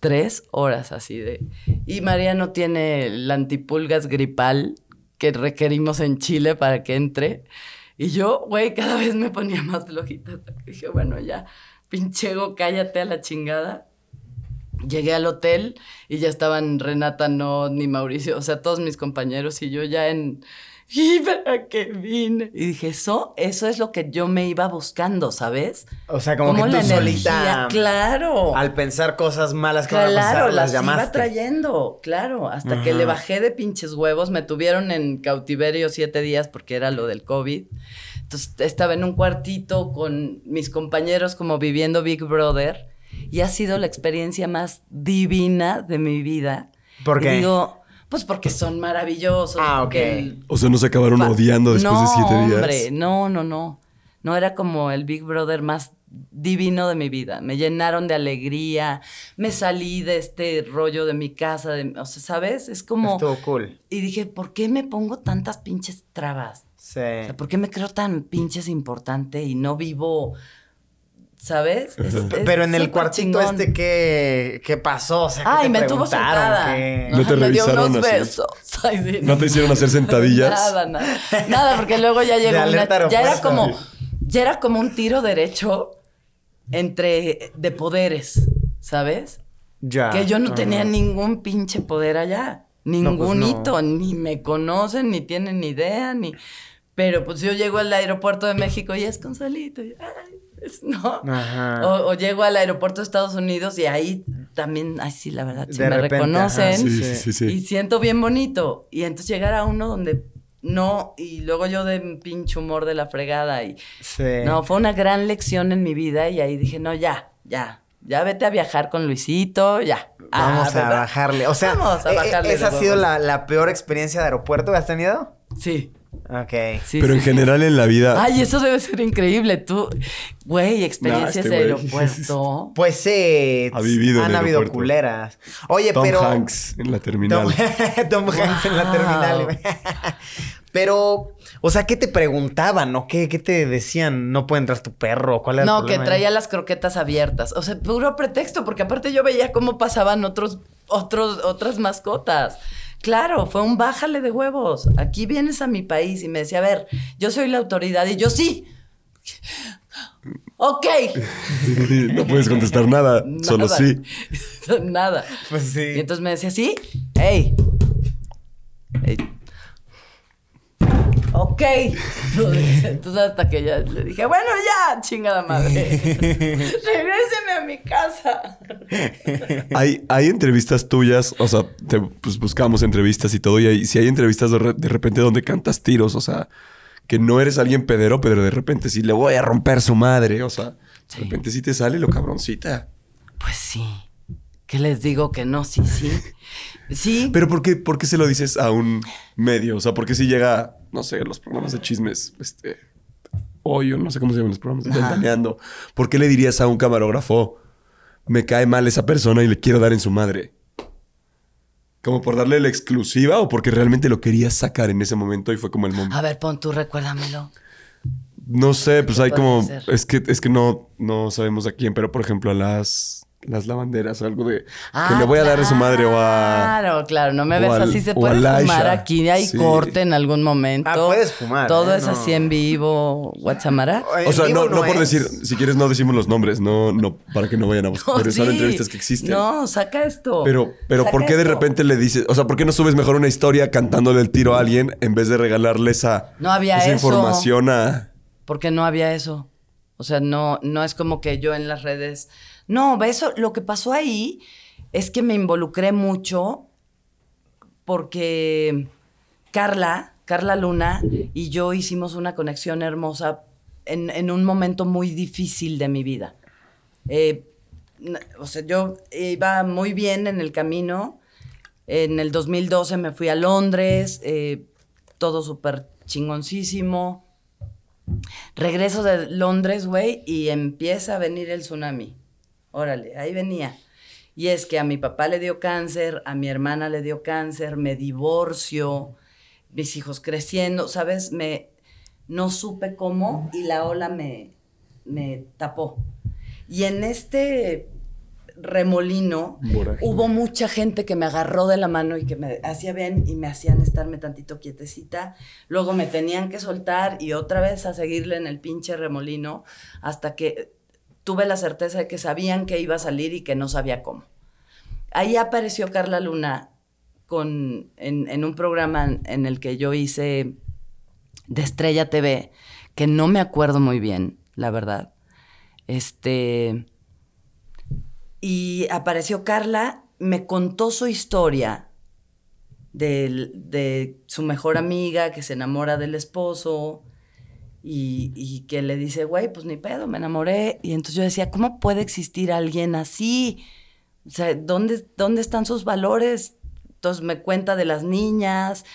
Tres horas así de... Y María no tiene el antipulgas gripal que requerimos en Chile para que entre. Y yo, güey, cada vez me ponía más flojita. dije, bueno, ya, pinchego, cállate a la chingada. Llegué al hotel y ya estaban Renata, no, ni Mauricio, o sea, todos mis compañeros y yo ya en... [LAUGHS] ¿Y para qué vine? Y dije, eso, eso es lo que yo me iba buscando, ¿sabes? O sea, como que tú la solita. energía, claro. Al pensar cosas malas que van a Claro, pasar, las las llamaste. iba trayendo, claro. Hasta que le bajé de pinches huevos. Me tuvieron en cautiverio siete días porque era lo del COVID. Entonces estaba en un cuartito con mis compañeros como viviendo Big Brother. Y ha sido la experiencia más divina de mi vida. ¿Por Y qué? digo, pues porque son maravillosos. Ah, ok. el- O sea, no se acabaron odiando después de siete días. hombre, no, no, no. No era como el Big Brother más divino de mi vida. Me llenaron de alegría. Me salí de este rollo de mi casa. de- o sea, ¿sabes? Es como... Estuvo cool. Y dije, ¿por qué me pongo tantas pinches trabas? Sí. O sea, ¿por qué me creo tan pinches importante y no vivo... ¿Sabes? Es- P- es Pero en el cuartito chingón. este, ¿qué, ¿qué pasó? O sea, ¿qué Ay, te me tuvo preguntaron? sentada. ¿Qué? No te me dio revisaron unos así. besos. Ay, sí, ¿No te hicieron hacer sentadillas? Nada, nada. Nada, porque luego ya llegó una. Ya era como. Ya era como un tiro derecho entre. de poderes, ¿sabes? Ya. Que yo no tenía ningún pinche poder allá. pues Ningunito. no. Ni me conocen, ni tienen ni idea, ni. Pero pues yo llego al aeropuerto de México y es Gonzalito. y, ay, [LAUGHS] no. Ajá. O, o llego al aeropuerto de Estados Unidos y ahí también, ay, sí, la verdad, sí De me repente, reconocen. Sí, sí, sí, sí. Y siento bien bonito. Y entonces llegar a uno donde no, y luego yo de pinche humor de la fregada y... No, fue una gran lección en mi vida y ahí dije, no, ya, ya, ya vete a viajar con Luisito, ya. Vamos Ah, a ¿verdad? bajarle. O sea, Vamos a bajarle de ¿esa ha sido la, la peor experiencia de aeropuerto que has tenido? Sí, Ok. sí. Pero sí, en sí. general en la vida. Ay, eso debe ser increíble. Tú, güey, experiencias este de aeropuerto. [LAUGHS] Pues eh, Ha vivido en han el habido aeropuerto. culeras. Oye, Tom pero Hanks en la Tom, terminal. [LAUGHS] Tom Hanks en la terminal. [LAUGHS] pero, o sea, ¿qué te preguntaban o qué, qué te decían? No puede entrar tu perro. ¿Cuál era el No, que traía las croquetas abiertas. O sea, puro pretexto, porque aparte yo veía cómo pasaban otros, otros, otras mascotas. Claro, fue un bájale de huevos. Aquí vienes a mi país y me decía, a ver, yo soy la autoridad y yo sí. Ok. [LAUGHS] no puedes contestar nada, [LAUGHS] solo sí. [LAUGHS] Nada. Pues sí. Y entonces me decía, ¿sí? ¡Ey! Ey. Ok. Entonces hasta que ya le dije, bueno, ya, chingada madre. [LAUGHS] Regréseme a mi casa. Hay, hay entrevistas tuyas, o sea, te, pues buscamos entrevistas y todo, y hay- si hay entrevistas de, re- de repente donde cantas tiros, o sea, que no eres alguien pedero, pero de repente sí le voy a romper su madre, o sea, de repente sí te sale lo cabroncita. Pues sí. ¿Qué les digo que no? Sí, sí. Sí. Pero ¿por qué, por qué se lo dices a un medio? O sea, ¿por qué si llega, no sé, los programas de chismes, este, hoy o no sé cómo se llaman los programas, ventaneando? ¿Por qué le dirías a un camarógrafo, me cae mal esa persona y le quiero dar en su madre? ¿Como por darle la exclusiva o porque realmente lo querías sacar en ese momento y fue como el momento? A ver, pon tú, recuérdamelo. No sé, pues hay como. ser? Es que, es que no, no sabemos a quién, pero por ejemplo a las, las lavanderas o algo de. que Ah, le voy a dar a su madre o a. Claro, claro, no me ves al- así. Se puede fumar aquí, hay Sí. corte en algún momento. Ah, puedes fumar, Todo ¿eh? es No. así en vivo, Guachamara. O sea, no, no, por decir, si quieres no decimos los nombres, no, no, para que no vayan a buscar. pero son Sí. entrevistas que existen. No, saca esto. Pero, pero Saca ¿por qué de repente le dices, o sea, ¿por qué no subes mejor una historia cantándole el tiro a alguien en vez de regalarle esa, No había esa eso. información a. Porque no había eso. O sea, no, no es como que yo en las redes. No, eso, lo que pasó ahí es que me involucré mucho porque Carla, Carla Luna y yo hicimos una conexión hermosa en, en un momento muy difícil de mi vida. Eh, o sea, yo iba muy bien en el camino. En el 2012 me fui a Londres, eh, todo súper chingoncísimo. Regreso de Londres, güey, y empieza a venir el tsunami. Órale, ahí venía. Y es que a mi papá le dio cáncer, a mi hermana le dio cáncer, me divorcio, mis hijos creciendo, ¿sabes? Me, no supe cómo y la ola me, me tapó. Y en este remolino Vorágine. hubo mucha gente que me agarró de la mano y que me hacía bien y me hacían estarme tantito quietecita. Luego me tenían que soltar y otra vez a seguirle en el pinche remolino hasta que tuve la certeza de que sabían que iba a salir y que no sabía cómo. Ahí apareció Carla Luna con, en, un programa en, en el que yo hice de Estrella TV, que no me acuerdo muy bien, la verdad. Este. Y apareció Carla, me contó su historia del- de, su mejor amiga que se enamora del esposo y, y que le dice, güey, pues ni pedo, me enamoré. Y entonces yo decía, ¿cómo puede existir alguien así? O sea, ¿dónde, dónde están sus valores? Entonces me cuenta de las niñas,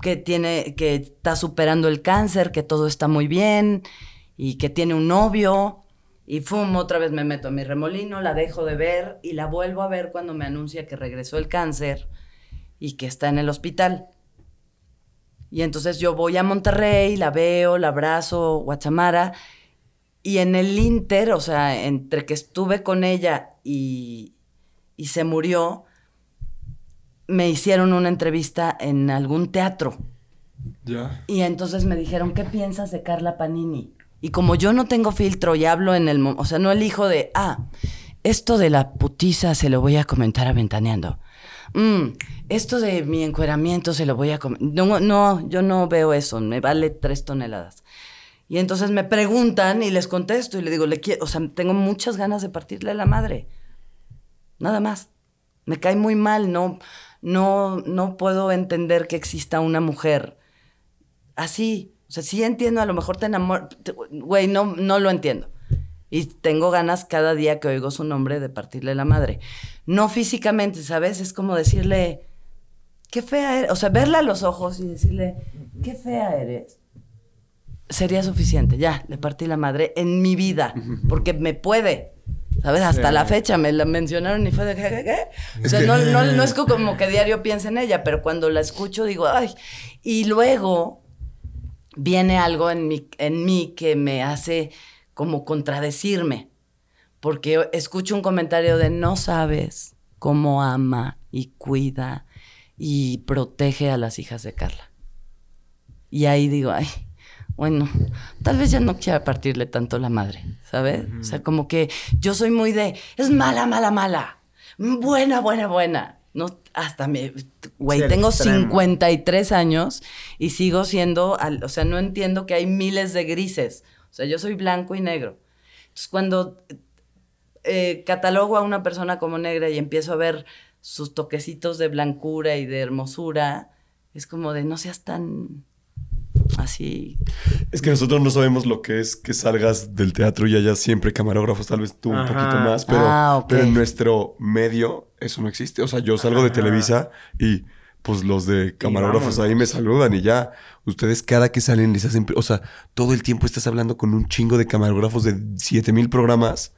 que tiene, que está superando el cáncer, que todo está muy bien, y que tiene un novio. Y fum, otra vez me meto a mi remolino, la dejo de ver y la vuelvo a ver cuando me anuncia que regresó el cáncer y que está en el hospital. Y entonces yo voy a Monterrey, la veo, la abrazo, Guachamara. Y en el Inter, o sea, entre que estuve con ella y, y se murió, me hicieron una entrevista en algún teatro. Ya. Y entonces me dijeron, ¿qué piensas de Carla Panini? Y como yo no tengo filtro y hablo en el... O sea, no elijo de, ah, esto de la putiza se lo voy a comentar aventaneando. Mm, esto de mi encueramiento se lo voy a comentar... No, no, yo no veo eso, me vale tres toneladas. Y entonces me preguntan y les contesto y le digo, le quiero, o sea, tengo muchas ganas de partirle la madre. Nada más. Me cae muy mal, no, no, no puedo entender que exista una mujer así. O sea, sí entiendo, a lo mejor te enamoras. Güey, no, no lo entiendo. Y tengo ganas cada día que oigo su nombre de partirle la madre. No físicamente, ¿sabes? Es como decirle, qué fea eres. O sea, verla a los ojos y decirle, qué fea eres. Sería suficiente. Ya, le partí la madre en mi vida. Porque me puede. ¿Sabes? Hasta Sí. la fecha me la mencionaron y fue de, ¿qué? O sea, no, no, no es [LAUGHS] como que diario piense en ella, pero cuando la escucho digo, ay. Y luego viene algo en mí, en mí que me hace como contradecirme. Porque escucho un comentario de no sabes cómo ama y cuida y protege a las hijas de Carla. Y ahí digo, ay, bueno, tal vez ya no quiera partirle tanto la madre, ¿sabes? O sea, como que yo soy muy de, es mala, mala, mala, buena, buena, buena. No, hasta me, güey, Sí, tengo extremo. 53 años y sigo siendo, al- o sea, no entiendo que hay miles de grises. O sea, yo soy blanco y negro. Entonces, cuando eh, catalogo a una persona como negra y empiezo a ver sus toquecitos de blancura y de hermosura, es como de no seas tan así. Es que nosotros no sabemos lo que es que salgas del teatro y haya siempre camarógrafos, tal vez tú un poquito más, pero, Ah, pero en nuestro medio eso no existe. O sea, yo salgo de. Televisa y pues los de camarógrafos ahí me saludan y ya. Ustedes cada que salen les hacen... O sea, todo el tiempo estás hablando con un chingo de camarógrafos de 7000 programas.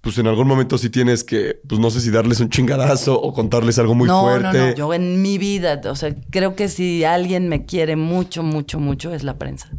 Pues en algún momento sí tienes que, pues no sé si darles un chingadazo o contarles algo muy no, fuerte. no, no. Yo en mi vida, o sea, creo que si alguien me quiere mucho, mucho, mucho es la prensa.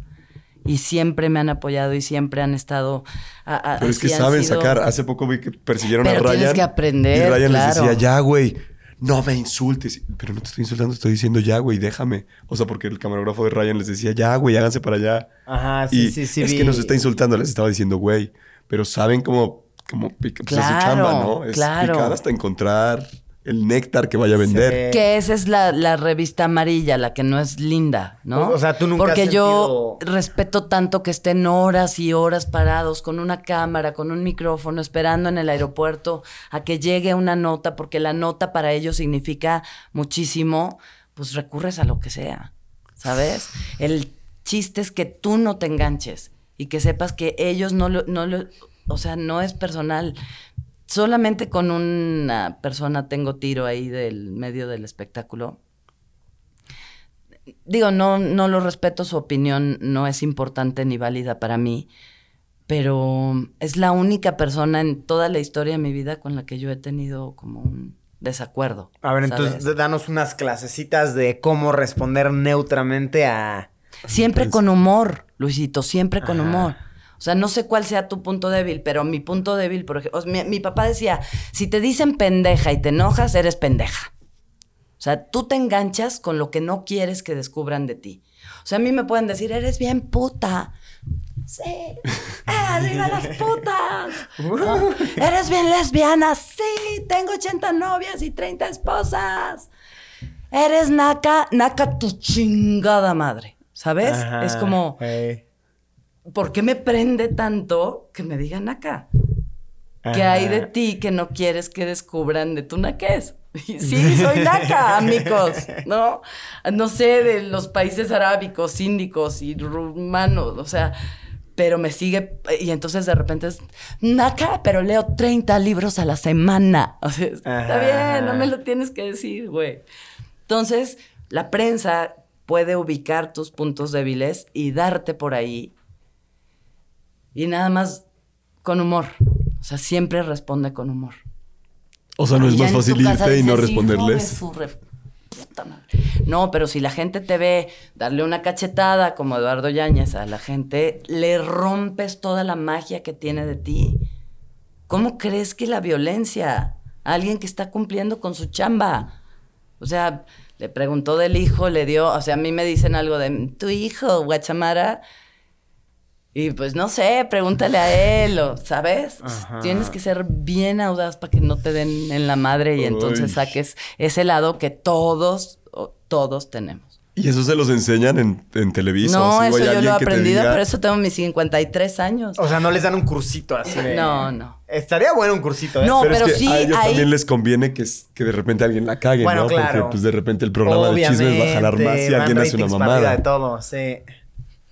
Y siempre me han apoyado y siempre han estado. a- a- Pero es que saben sido- sacar. Hace poco vi que persiguieron Pero a Ryan. tienes que aprender, Y Ryan les decía, ya, güey, no me insultes. Pero no te estoy insultando, estoy diciendo ya, güey, déjame. O sea, porque el camarógrafo de Ryan les decía, ya, güey, háganse para allá. Ajá, sí, y sí, sí. es vi. que nos está insultando, les estaba diciendo, güey. Pero saben cómo, cómo pues es su chamba, ¿no? Es claro. picar hasta encontrar el néctar que vaya a vender. Sí. Que esa es la, la revista amarilla, la que no es linda, ¿no? O sea, tú nunca has Porque yo sentido- respeto tanto que estén horas y horas parados con una cámara, con un micrófono, esperando en el aeropuerto a que llegue una nota, porque la nota para ellos significa muchísimo, pues recurres a lo que sea, ¿sabes? El chiste es que tú no te enganches y que sepas que ellos no lo, no lo, o sea, no es personal. Solamente con una persona tengo tiro ahí del medio del espectáculo. Digo, no, no lo respeto, su opinión no es importante ni válida para mí, pero es la única persona en toda la historia de mi vida con la que yo he tenido como un desacuerdo. A ver, ¿sabes? entonces danos unas clasecitas de cómo responder neutramente a. Siempre con humor, Luisito, siempre con Ajá. humor. O sea, no sé cuál sea tu punto débil, pero mi punto débil, por ejemplo, mi, mi papá decía, si te dicen pendeja y te enojas, eres pendeja. O sea, tú te enganchas con lo que no quieres que descubran de ti. O sea, a mí me pueden decir, eres bien puta. Sí. [LAUGHS] ¡Ah, ¡Arriba las putas! ¿No? Eres bien lesbiana. Sí, tengo 80 novias y 30 esposas. Eres naca, naca tu chingada madre. ¿Sabes? Ajá, Es como, ¿por qué me prende tanto que me digan naca? ¿Qué hay de ti que no quieres que descubran de tu naquez? [LAUGHS] Sí, [LAUGHS] soy naca, amigos, ¿no? No sé, de los países arábicos, índicos y rumanos, o sea, pero me sigue, y entonces de repente es naca, pero leo 30 libros a la semana. [LAUGHS] O sea, está bien, no me lo tienes que decir, güey. Entonces, la prensa puede ubicar tus puntos débiles y darte por ahí. Y nada más con humor. O sea, siempre responde con humor. O sea, no es más fácil irte y no dices, "Hijo de responderles. su re- puta madre". No, pero si la gente te ve darle una cachetada como Eduardo Yáñez a la gente, le rompes toda la magia que tiene de ti. ¿Cómo crees que la violencia? a Alguien que está cumpliendo con su chamba. O sea, le preguntó del hijo, le dio, o sea, a mí me dicen algo de tu hijo, Guachamara. Y pues no sé, pregúntale a él, o, ¿sabes? Ajá. Tienes que ser bien audaz para que no te den en la madre y entonces Ay. saques ese lado que todos, todos tenemos. ¿Y eso se los enseñan en, en Televisa? No, ¿O si eso yo lo he aprendido, diga- por eso tengo mis 53 años. O sea, no les dan un cursito así de... No, no. Estaría bueno un cursito, ¿eh? No, Pero, pero es que sí a ellos hay- también les conviene que, que de repente alguien la cague, Bueno, ¿no? claro. Porque pues de repente el programa de chismes va a jalar más si van alguien hace una mamada. De todo, sí.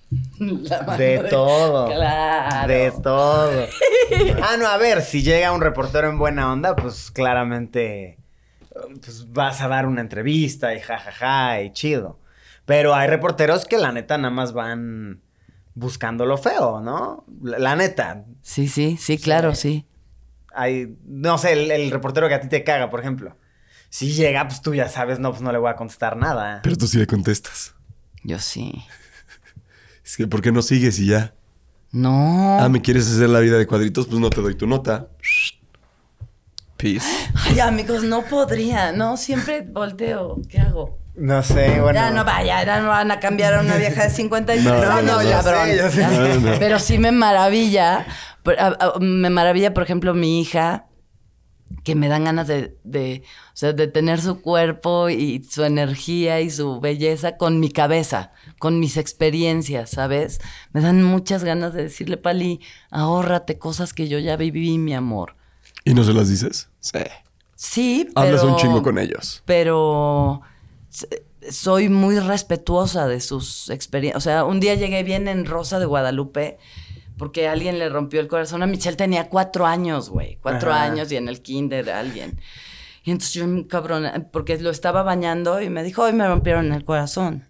[LAUGHS] De todo. Claro. De todo. [LAUGHS] Ah, no, a ver, si llega un reportero en buena onda, pues claramente pues vas a dar una entrevista y jajaja y chido. Pero hay reporteros que la neta nada más van buscando lo feo, ¿no? La, la neta. Sí, sí, sí, claro, sí. Hay, no sé, el, el reportero que a ti te caga, por ejemplo. Si llega, pues tú ya sabes, no, pues no le voy a contestar nada. Pero tú sí le contestas. Yo sí. Es que, ¿por qué no sigues y ya? No. Ah, ¿me quieres hacer la vida de cuadritos? Pues no te doy tu nota. Peace. Ay, amigos, no podría, ¿no? Siempre volteo. ¿Qué hago? No sé, bueno. Ya no vaya, ya no van a cambiar a una vieja de 53 [LAUGHS] No, años, no, ya cabrón. sé, ya sé. Ya. No, no. Pero sí me maravilla. Me maravilla, por ejemplo, mi hija, que me dan ganas de, de, o sea, de tener su cuerpo y su energía y su belleza con mi cabeza, con mis experiencias, ¿sabes? Me dan muchas ganas de decirle, Pali, ahórrate cosas que yo ya viví, mi amor. ¿Y no se las dices? Sí. Sí, pero... Hablas un chingo con ellos. pero soy muy respetuosa de sus experiencias. O sea, un día llegué bien en Rosa de Guadalupe porque alguien le rompió el corazón a Michelle. Tenía cuatro años, güey. Cuatro Ajá. años y en el kinder alguien. Y entonces yo, cabrón, porque lo estaba bañando y me dijo, hoy me rompieron el corazón.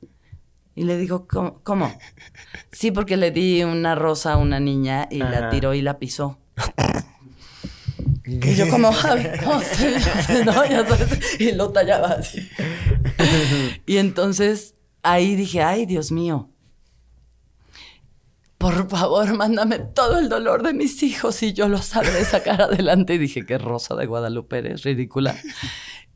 Y le digo, ¿cómo? cómo? Sí, porque le di una rosa a una niña y la tiró y la pisó. [LAUGHS] Y yo como, "Ay, no sé", [LAUGHS] no, ya sabes, y lo tallaba así. [LAUGHS] Y entonces ahí dije, ay, Dios mío, por favor, mándame todo el dolor de mis hijos y yo los sabré sacar adelante. Y dije, qué rosa de Guadalupe eres, ridícula.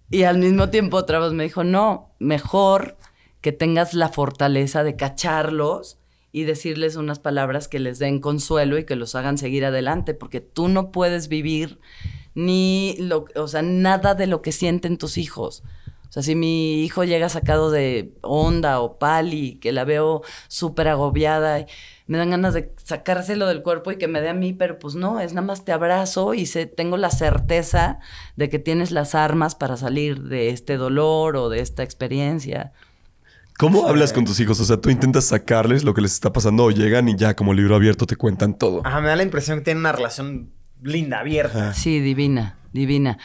Y al mismo tiempo otra vez me dijo, no, mejor que tengas la fortaleza de cacharlos y decirles unas palabras que les den consuelo y que los hagan seguir adelante, porque tú no puedes vivir ni lo, o sea, nada de lo que sienten tus hijos. O sea, si mi hijo llega sacado de onda o pali, que la veo súper agobiada, me dan ganas de sacárselo del cuerpo y que me dé a mí, pero pues no, es nada más te abrazo y sé, tengo la certeza de que tienes las armas para salir de este dolor o de esta experiencia. ¿Cómo hablas con tus hijos? O sea, tú intentas sacarles lo que les está pasando o llegan y ya como libro abierto te cuentan todo. Ajá, me da la impresión que tienen una relación linda, abierta. Sí, divina, divina.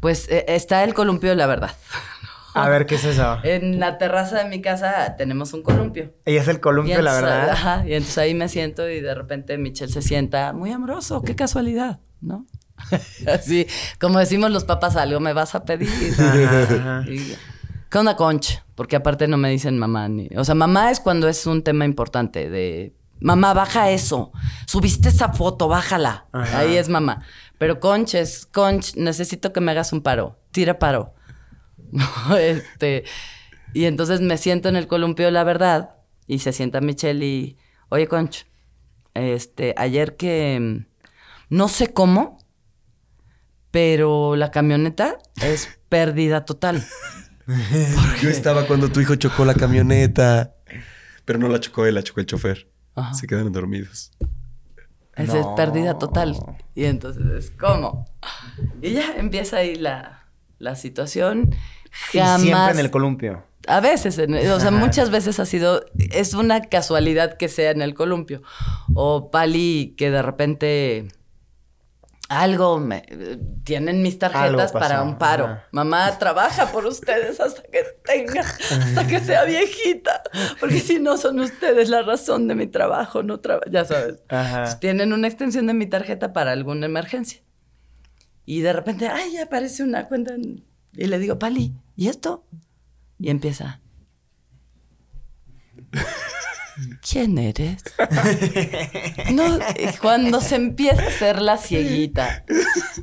Pues eh, está el columpio, la verdad. A ver, ¿qué es eso? [LAUGHS] En la terraza de mi casa tenemos un columpio. Y es el columpio, la verdad. Ajá, y entonces ahí me siento y de repente Michelle se sienta muy amoroso, qué casualidad, ¿no? [LAUGHS] Así, como decimos los papás, algo me vas a pedir. [LAUGHS] Ajá, ajá. Y, ¿Qué onda, Conch? Porque aparte no me dicen mamá ni. O sea, mamá es cuando es un tema importante de. Mamá, baja eso. Subiste esa foto, bájala. Ajá. Ahí es mamá. Pero Conch es, Conch, necesito que me hagas un paro. Tira paro. [LAUGHS] este. Y entonces me siento en el columpio, la verdad. Y se sienta Michelle y. Oye, Conch. Este, ayer que. No sé cómo. Pero la camioneta es pérdida total. [LAUGHS] Yo estaba cuando tu hijo chocó la camioneta. Pero no la chocó él, la chocó el chofer. Ajá. Se quedaron dormidos. Esa No. es pérdida total. Y entonces es como. Y ya empieza ahí la, la situación. Y Jamás. siempre en el columpio. A veces, o sea, muchas veces ha sido. Es una casualidad que sea en el columpio. O Pali que de repente. Algo me, tienen mis tarjetas para un paro. ajá. Mamá trabaja por ustedes hasta que tenga, hasta que sea viejita, porque si no son ustedes la razón de mi trabajo, no traba- ya sabes. Ajá. Tienen una extensión de mi tarjeta para alguna emergencia. Y de repente, ay, aparece una cuenta. en- Y le digo, Pali, ¿y esto? Y empieza. ¿Quién eres? [LAUGHS] No, cuando se empieza a hacer la cieguita,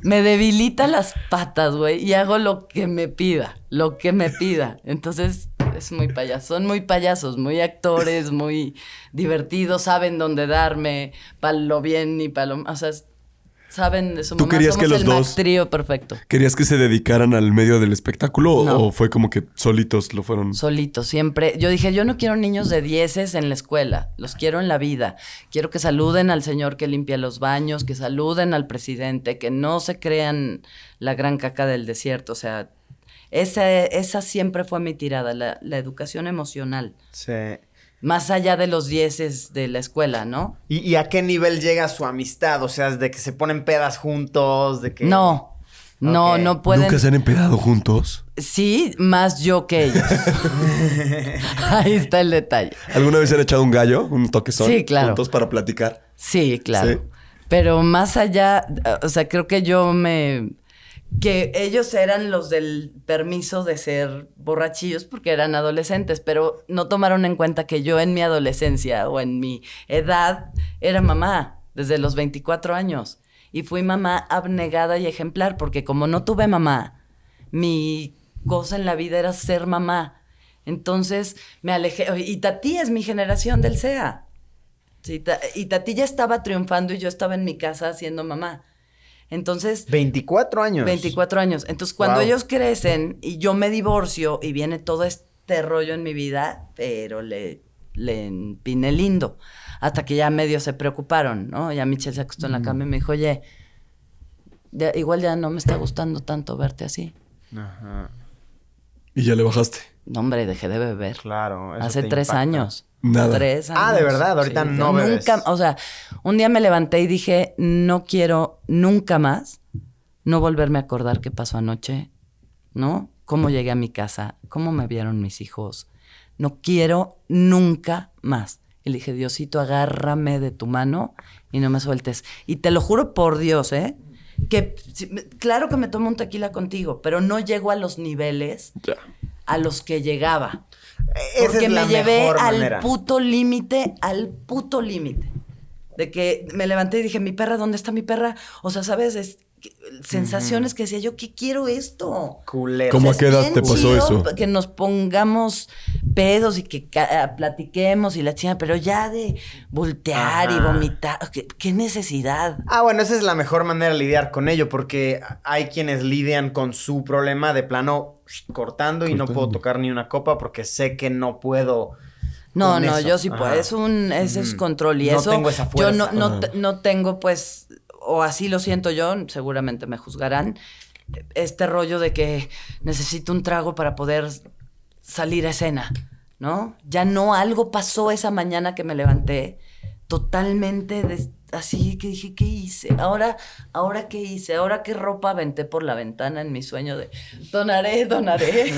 me debilita las patas, güey, y hago lo que me pida, lo que me pida. Entonces, es muy payaso. Son muy payasos, muy actores, muy divertidos, saben dónde darme, para lo bien y para lo... O sea, saben de su ¿Tú mamá. querías que los el dos- trío perfecto. ¿Querías que se dedicaran al medio del espectáculo No. o fue como que solitos lo fueron? Solito, siempre. Yo dije, yo no quiero niños de dieces en la escuela, los quiero en la vida. Quiero que saluden al señor que limpia los baños, que saluden al presidente, que no se crean la gran caca del desierto. O sea, esa, esa siempre fue mi tirada, la, la educación emocional. Sí. Más allá de los dieces de la escuela, ¿no? ¿Y, y a qué nivel llega su amistad? O sea, de que se ponen pedas juntos, de que... No, no, no pueden. ¿Nunca se han empedado juntos? Sí, más yo que ellos. [LAUGHS] Ahí está el detalle. ¿Alguna vez se han echado un gallo? ¿Un toquezón? Sí, claro. Juntos para platicar. Sí, claro. Sí. Pero más allá, o sea, creo que yo me... Que ellos eran los del permiso de ser borrachillos porque eran adolescentes, pero no tomaron en cuenta que yo en mi adolescencia o en mi edad era mamá desde los 24 años. Y fui mamá abnegada y ejemplar porque como no tuve mamá, mi cosa en la vida era ser mamá. Entonces me alejé. Y Tati es mi generación del SEA. Sí, y Tati ya estaba triunfando y yo estaba en mi casa siendo mamá. Entonces, 24 años. 24 años. Entonces, cuando Wow. ellos crecen y yo me divorcio y viene todo este rollo en mi vida, pero le, le empiné lindo. Hasta que ya medio se preocuparon, ¿no? Ya Michelle se acostó en la cama y me dijo, oye, ya- igual ya no me está gustando tanto verte así. Ajá, Y ya le bajaste. No, hombre, dejé de beber. claro. eso Hace te tres impacta. años. Nada. Tres años. Ah, ¿de verdad? Ahorita no bebes. Nunca, o sea, un día me levanté y dije, no quiero nunca más no volverme a acordar qué pasó anoche, ¿no? Cómo llegué a mi casa, cómo me vieron mis hijos. No quiero nunca más. Y le dije, Diosito, agárrame de tu mano y no me sueltes. Y te lo juro por Dios, ¿eh? Que claro que me tomo un tequila contigo, pero no llego a los niveles Ya. A los que llegaba. Esa Porque es la me llevé al manera. puto límite, al puto límite. De que me levanté y dije, mi perra, ¿dónde está mi perra? O sea, ¿sabes? Es, sensaciones que decía yo, ¿qué quiero esto? Culero. ¿Cómo O a sea, qué edad te pasó eso? Que nos pongamos pedos y que ah, platiquemos y la china, pero ya de voltear y vomitar, ¿qué, qué necesidad? Ah, bueno, esa es la mejor manera de lidiar con ello, porque hay quienes lidian con su problema de plano cortando y no puedo tocar ni una copa porque sé que no puedo. No, no, eso. yo sí puedo. Ajá. Es un, ese es control. Y No eso. tengo esa Yo fuerza. no, no, te- no tengo, pues, o así lo siento yo, seguramente me juzgarán. Este rollo de que necesito un trago para poder salir a escena, ¿no? Ya no, algo pasó esa mañana que me levanté totalmente así que dije, ¿qué hice? Ahora, ahora qué hice? Ahora qué ropa aventé por la ventana en mi sueño de donaré, donaré.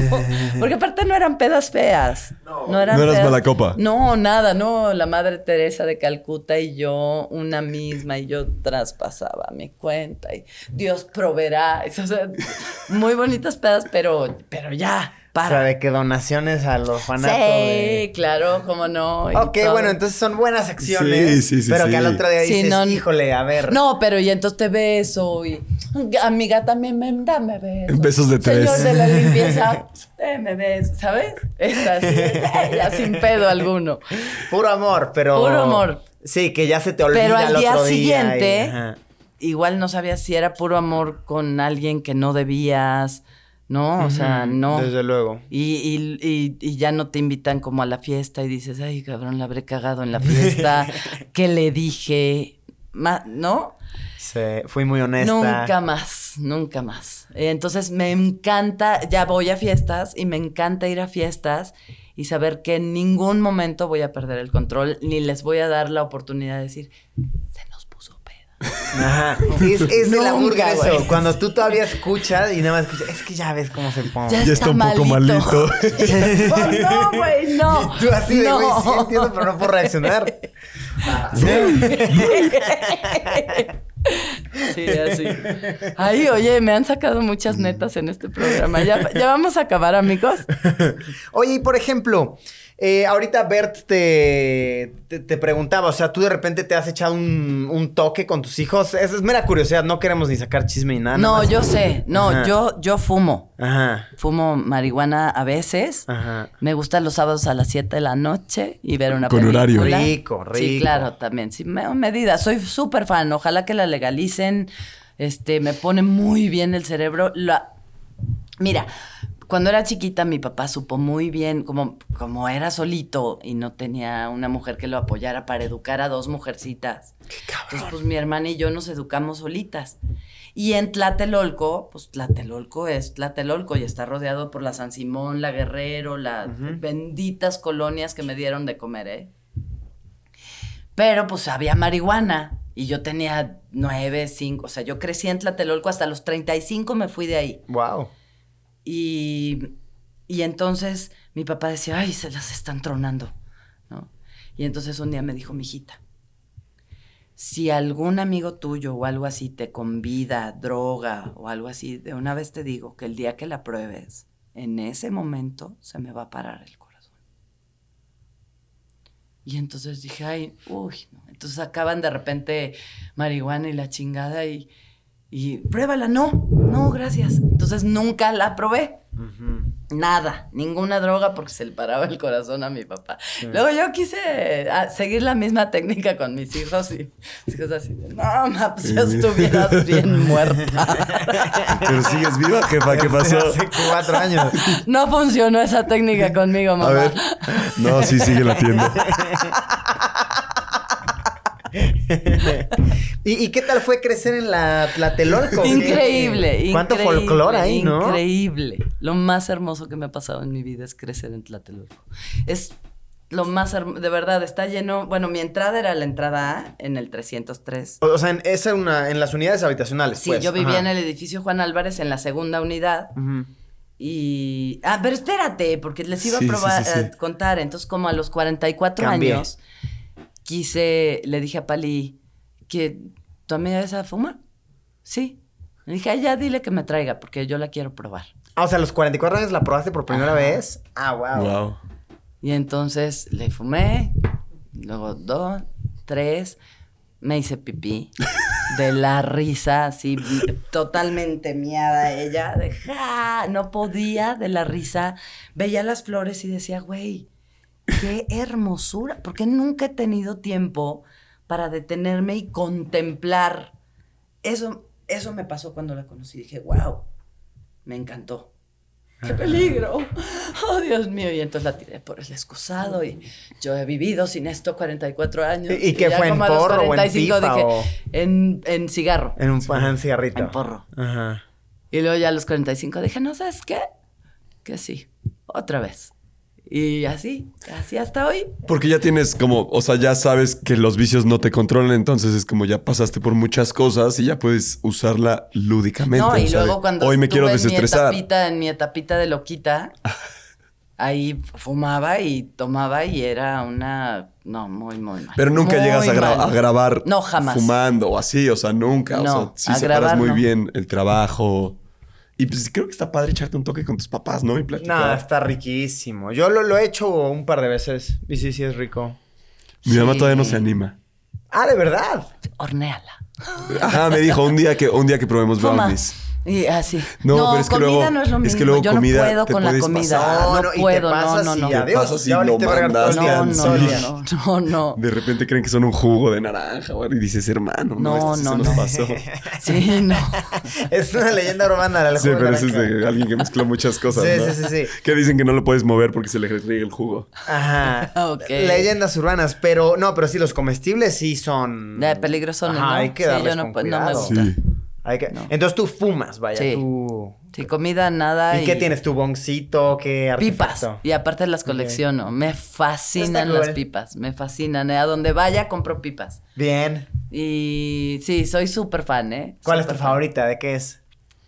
[LAUGHS] Porque aparte no eran pedas feas. No, eran No eras pedas- mala copa. No, nada, no. La madre Teresa de Calcuta y yo, una misma, y yo traspasaba mi cuenta y Dios proveerá. [LAUGHS] O sea, muy bonitas pedas, pero, pero ya, O sea, para. de que donaciones a los Sí, fanatos. de- claro, cómo no. y Ok, todo. bueno, entonces son buenas acciones. Sí, sí, sí, Pero sí. que al otro día Sí, dices, no, híjole, a ver. No, pero y entonces te beso y amiga también me dame besos. Besos de tres. Señor de la limpieza, [LAUGHS] deme besos, ¿sabes? Es así, ya sin pedo alguno. Puro amor, pero. Puro amor. Sí, que ya se te olvida Pero al el día otro siguiente, igual no sabías si era puro amor con alguien que no debías, ¿no? O sea, no. Desde luego. Y, y- y- y ya no te invitan como a la fiesta y dices, ay, cabrón, la habré cagado en la [LAUGHS] fiesta. ¿Qué le dije? ¿No? Sí, fui muy honesta. Nunca más, nunca más. Entonces me encanta, ya voy a fiestas y me encanta ir a fiestas y saber que en ningún momento voy a perder el control ni les voy a dar la oportunidad de decir, se nos puso peda. Ajá. Es, es de la burga eso. güey. Cuando tú todavía escuchas y nada más escuchas, es que ya ves cómo se pone. Ya, Ya está un poco [LAUGHS] [LAUGHS] malito. Oh, no, güey, no. Tú así de, no. güey, sí entiendo, pero no puedo reaccionar. Sí, así. Ay, oye, me han sacado muchas netas en este programa. Ya, ya vamos a acabar, amigos. [LAUGHS] Oye, y por ejemplo, Eh, ahorita Bert te, te, te preguntaba, o sea, tú de repente te has echado un, un toque con tus hijos. Es, es mera curiosidad, no queremos ni sacar chisme ni nada. No, yo sé. No, Ajá. yo, yo fumo. Ajá, Fumo marihuana a veces. ajá. Me gustan los sábados a las 7 de la noche y ver una Con película. horario. Rico, Sí, rico. claro, también. Sí, me, medida. Soy súper fan. Ojalá que la legalicen. Este, me pone muy bien el cerebro. La... Mira, cuando era chiquita, mi papá supo muy bien, como, como era solito y no tenía una mujer que lo apoyara para educar a dos mujercitas. Entonces, pues mi hermana y yo nos educamos solitas. Y en Tlatelolco, pues Tlatelolco es Tlatelolco y está rodeado por la San Simón, la Guerrero, las benditas colonias que me dieron de comer, ¿eh? Pero pues había marihuana y yo tenía nueve, cinco, o sea, yo crecí en Tlatelolco hasta los 35 me fui de ahí. Wow. Y, y entonces mi papá decía, ay, se las están tronando, ¿no? Y entonces un día me dijo, mijita, si algún amigo tuyo o algo así te convida, droga o algo así, de una vez te digo que el día que la pruebes, en ese momento se me va a parar el corazón. Y entonces dije, ay, uy, no. Entonces acaban de repente marihuana y la chingada y, y pruébala, no, no, gracias. Entonces nunca la probé. Nada, ninguna droga porque se le paraba el corazón a mi papá. Luego yo quise ah, seguir la misma técnica con mis hijos y hijos así, de, no, ma, pues ya estuvieras bien [LAUGHS] muerta. Pero sigues viva, jefa, ¿qué [LAUGHS] pasó? Hace cuatro años. No funcionó esa técnica conmigo, mamá. A ver. No, sí, sigue latiendo. [LAUGHS] [LAUGHS] ¿Y, y qué tal fue crecer en la Tlatelolco? ¿Qué- Increíble, ¿Cuánto folclore ahí, no? Increíble. Lo más hermoso que me ha pasado en mi vida es crecer en Tlatelolco. Es lo más hermoso, de verdad, está lleno. Bueno, mi entrada era la entrada A en el 303. O, o sea, en, es en, una, en las unidades habitacionales, Sí, pues. yo vivía Ajá. en el edificio Juan Álvarez en la segunda unidad. Y. Ah, pero espérate, porque les iba Sí, a probar, sí, sí. a contar. Entonces, como a los 44 Cambié. años, quise, le dije a Pali que tu amiga esa fuma. Sí. Le dije, "Ay, ya dile que me traiga, porque yo la quiero probar. Ah, o sea, a los 44 años la probaste por primera vez. Ah, wow. Wow. Y entonces le fumé, luego dos, tres, me hice pipí. [LAUGHS] De la risa, así, totalmente miada ella, de ja, no podía de la risa. Veía las flores y decía, güey, qué hermosura, porque nunca he tenido tiempo para detenerme y contemplar. Eso, eso me pasó cuando la conocí. Dije, wow, me encantó. ¡Qué peligro! [LAUGHS] ¡Oh, Dios mío! Y entonces la tiré por el excusado y yo he vivido sin esto 44 años. ¿Y- y qué fue, en porro o en 45 pipa dije, o? En, en cigarro. En un, en cigarrito. En porro. Ajá. Y luego ya a los 45 dije, ¿no sabes qué? Que sí, otra vez. Y así, así hasta hoy. Porque ya tienes como, o sea, ya sabes que los vicios no te controlan, entonces es como ya pasaste por muchas cosas y ya puedes usarla lúdicamente. No, y de, luego cuando hoy me en. Mi etapita, en mi etapita de loquita, [LAUGHS] ahí fumaba y tomaba y era una... No, muy, muy mal. Pero nunca Muy llegas a, gra- mal. a grabar No, jamás. fumando o así, o sea, nunca. No, o sea, sí separas grabar muy no. bien el trabajo. Y pues creo que está padre echarte un toque con tus papás, ¿no? Y platicar. No, está riquísimo. Yo lo, lo he hecho un par de veces. Y sí, sí es rico. Mi mamá todavía no se anima. Ah, ¿de verdad? Hornéala. Ajá, me dijo un día que, un día que probemos brownies. Y así. No, No, pero es que comida luego- no es lo mismo. es que luego Yo comida no puedo te con la comida. pasar. No, No, no, y te puedo, pasas no, no, no. pasas y. No, no, Sí. no, no, no, no. De repente creen que son un jugo de naranja, güey, y dices, hermano, no, No, esto sí no, se nos no. pasó. [LAUGHS] Sí, no. [LAUGHS] Es una leyenda urbana del Sí, pero eso es de alguien que mezcló muchas cosas, Sí, ¿no? sí, sí, sí. Que dicen que no lo puedes mover porque se le riega el jugo. Ajá. [LAUGHS] Ok. Leyendas urbanas, pero no, pero sí, los comestibles sí son. De peligrosones, Ajá, ¿no? hay que Sí, darles yo no no me gusta. Sí. Hay que- Entonces tú fumas, vaya, Sí. tú. Sí, comida, nada. ¿Y, qué tienes? ¿Tu boncito? ¿Qué Pipas. artefacto? Y aparte las colecciono. Me fascinan las pipas. Me fascinan. A donde vaya, compro pipas. Bien. Y sí, soy súper fan, ¿eh? ¿Cuál es tu fan. favorita? ¿De qué es?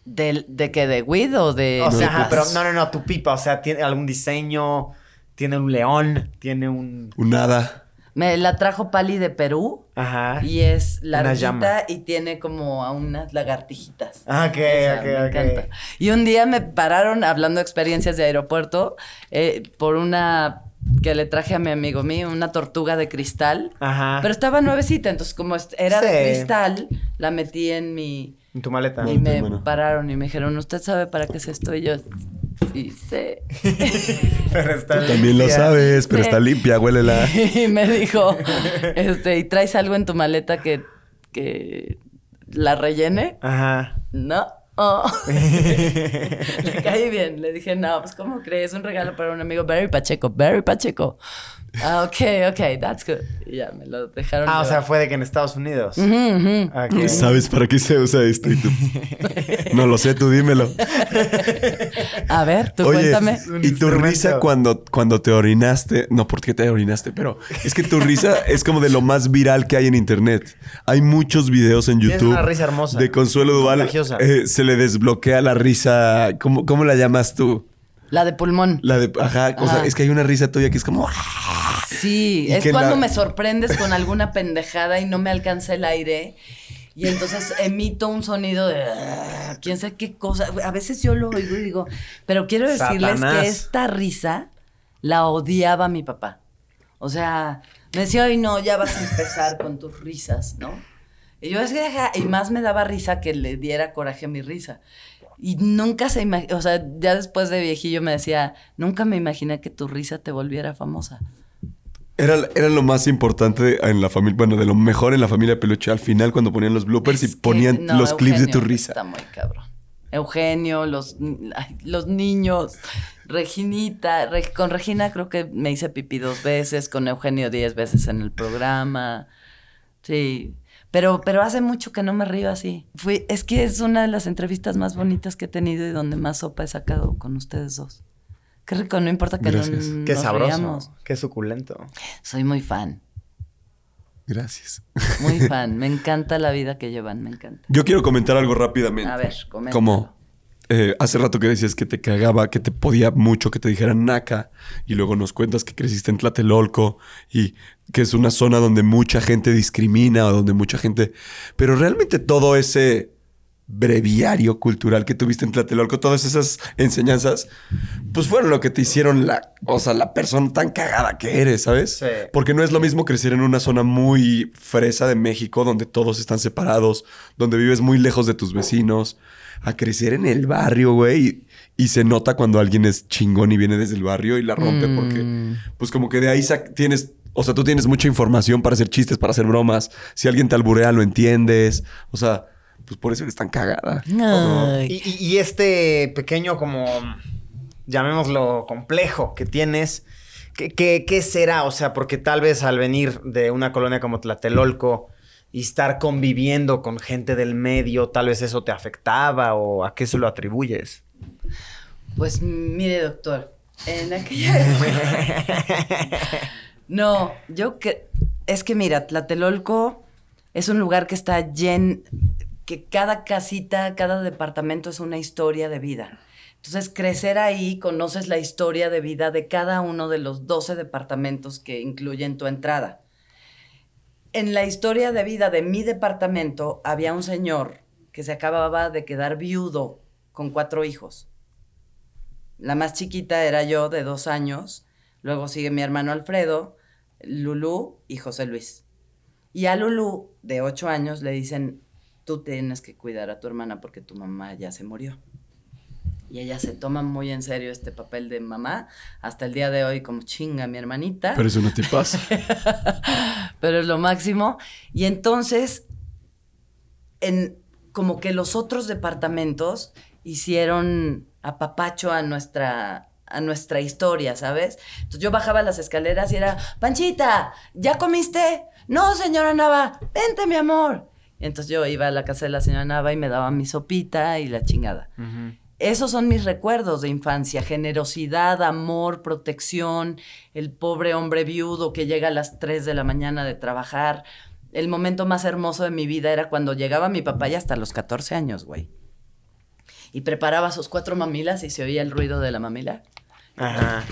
¿De, ¿De qué? ¿De weed o de.? O sea, ajá, pero pipas. no, no, no, tu pipa, o sea, tiene algún diseño, tiene un león, tiene un. Un nada. Me la trajo Pali de Perú. Ajá. Y es larguita y tiene como a unas lagartijitas. Ah, ok, Esa, ok, me encanta. Y un día me pararon hablando de experiencias de aeropuerto eh, por una que le traje a mi amigo mío, una tortuga de cristal. Ajá. Pero estaba nuevecita, entonces como era de cristal, la metí en mi... En tu maleta. y me bueno. pararon y me dijeron, ¿usted sabe para qué es esto? Y yo, sí sé. [LAUGHS] Pero está También lo sabes, pero Sí. está limpia, huélela. [LAUGHS] y me dijo, este, ¿y traes algo en tu maleta que, que la rellene? Ajá. No. Oh. [LAUGHS] le caí bien. Le dije, no, pues, ¿cómo crees? Un regalo para un amigo. Barry Pacheco, Barry Pacheco. Ah, ok, ok, that's good. Y ya, me lo dejaron. Ah, o sea, fue de que en Estados Unidos. ¿Sabes para qué se usa esto? Y tú, [LAUGHS] no lo sé, tú dímelo. [LAUGHS] A ver, tú Oye, cuéntame. Y tu risa cuando, cuando te orinaste, no porque te orinaste, pero es que tu risa [LAUGHS] es como de lo más viral que hay en internet. Hay muchos videos en YouTube una risa hermosa. de Consuelo Duval. Eh, se le desbloquea la risa. ¿Cómo, cómo la llamas tú? La de pulmón. La de, ajá, o sea, Ajá. es que hay una risa tuya que es como. "Ah". Sí, Y es cuando la- me sorprendes con alguna pendejada y no me alcanza el aire. Y entonces emito un sonido de quién sabe qué cosa. A veces yo lo oigo y digo, pero quiero decirles Satanás. que esta risa la odiaba mi papá. O sea, me decía, ay no, ya vas a empezar con tus risas, ¿no? Y yo es que, ajá", y más me daba risa que le diera coraje a mi risa. Y nunca se imaginó, o sea, ya después de viejillo me decía, nunca me imaginé que tu risa te volviera famosa. Era, era lo más importante en la familia, bueno, de lo mejor en la familia Peluche. Al final, cuando ponían los bloopers Es y ponían no, los clips de tu risa. Está muy cabrón. Eugenio, los, los niños, Reginita. Re- con Regina creo que me hice pipí dos veces, con Eugenio diez veces en el programa. Sí. Pero, pero hace mucho que no me río así. Fui, es que es una de las entrevistas más bonitas que he tenido y donde más sopa he sacado con ustedes dos. Qué rico, no importa que no Gracias. Qué nos sabroso. riamos. Qué suculento. Soy muy fan, Gracias. muy fan. [LAUGHS] Me encanta la vida que llevan, me encanta. Yo quiero comentar algo rápidamente. A ver, coméntalo. Como eh, hace rato que decías que te cagaba, que te podía mucho que te dijeran naca, y luego nos cuentas que creciste en Tlatelolco y que es una zona donde mucha gente discrimina o donde mucha gente. Pero realmente todo ese breviario cultural que tuviste en Tlatelolco, todas esas enseñanzas, pues fueron lo que te hicieron la, o sea, la persona tan cagada que eres, ¿sabes? Sí. Porque no es lo mismo crecer en una zona muy fresa de México, donde todos están separados, donde vives muy lejos de tus vecinos, a crecer en el barrio, güey. Y, y se nota cuando alguien es chingón y viene desde el barrio y la rompe, Mm. porque, pues, como que de ahí tienes. O sea, tú tienes mucha información para hacer chistes, para hacer bromas. Si alguien te alburea, lo entiendes. O sea, pues por eso eres tan cagada. Y, y- y este pequeño como, llamémoslo, complejo que tienes, ¿qué, qué, qué será? O sea, porque tal vez al venir de una colonia como Tlatelolco y estar conviviendo con gente del medio, tal vez eso te afectaba o a qué se lo atribuyes. Pues mire, doctor, en aquella [LAUGHS] [LAUGHS] No, yo que es que mira, Tlatelolco es un lugar que está lleno, que cada casita, cada departamento es una historia de vida. Entonces, crecer ahí, conoces la historia de vida de cada uno de los 12 departamentos que incluyen tu entrada. En la historia de vida de mi departamento había un señor que se acababa de quedar viudo con cuatro hijos. La más chiquita era yo, de dos años. Luego sigue mi hermano Alfredo, Lulú y José Luis. Y a Lulú, de ocho años, le dicen, tú tienes que cuidar a tu hermana porque tu mamá ya se murió. Y ella se toma muy en serio este papel de mamá, hasta el día de hoy como chinga mi hermanita Pero eso no te pasa. [LAUGHS] pero es lo máximo. Y entonces, en, como que los otros departamentos hicieron apapacho a nuestra, a nuestra historia, ¿sabes? Entonces yo bajaba las escaleras y era, Panchita, ¿ya comiste? No, señora Nava, vente, mi amor. Y entonces yo iba a la casa de la señora Nava y me daba mi sopita y la chingada. Esos son mis recuerdos de infancia, generosidad, amor, protección, el pobre hombre viudo que llega a las 3 de la mañana de trabajar. El momento más hermoso de mi vida era cuando llegaba mi papá ya hasta los 14 años, güey. Y preparaba sus cuatro mamilas y se oía el ruido de la mamila. Ajá.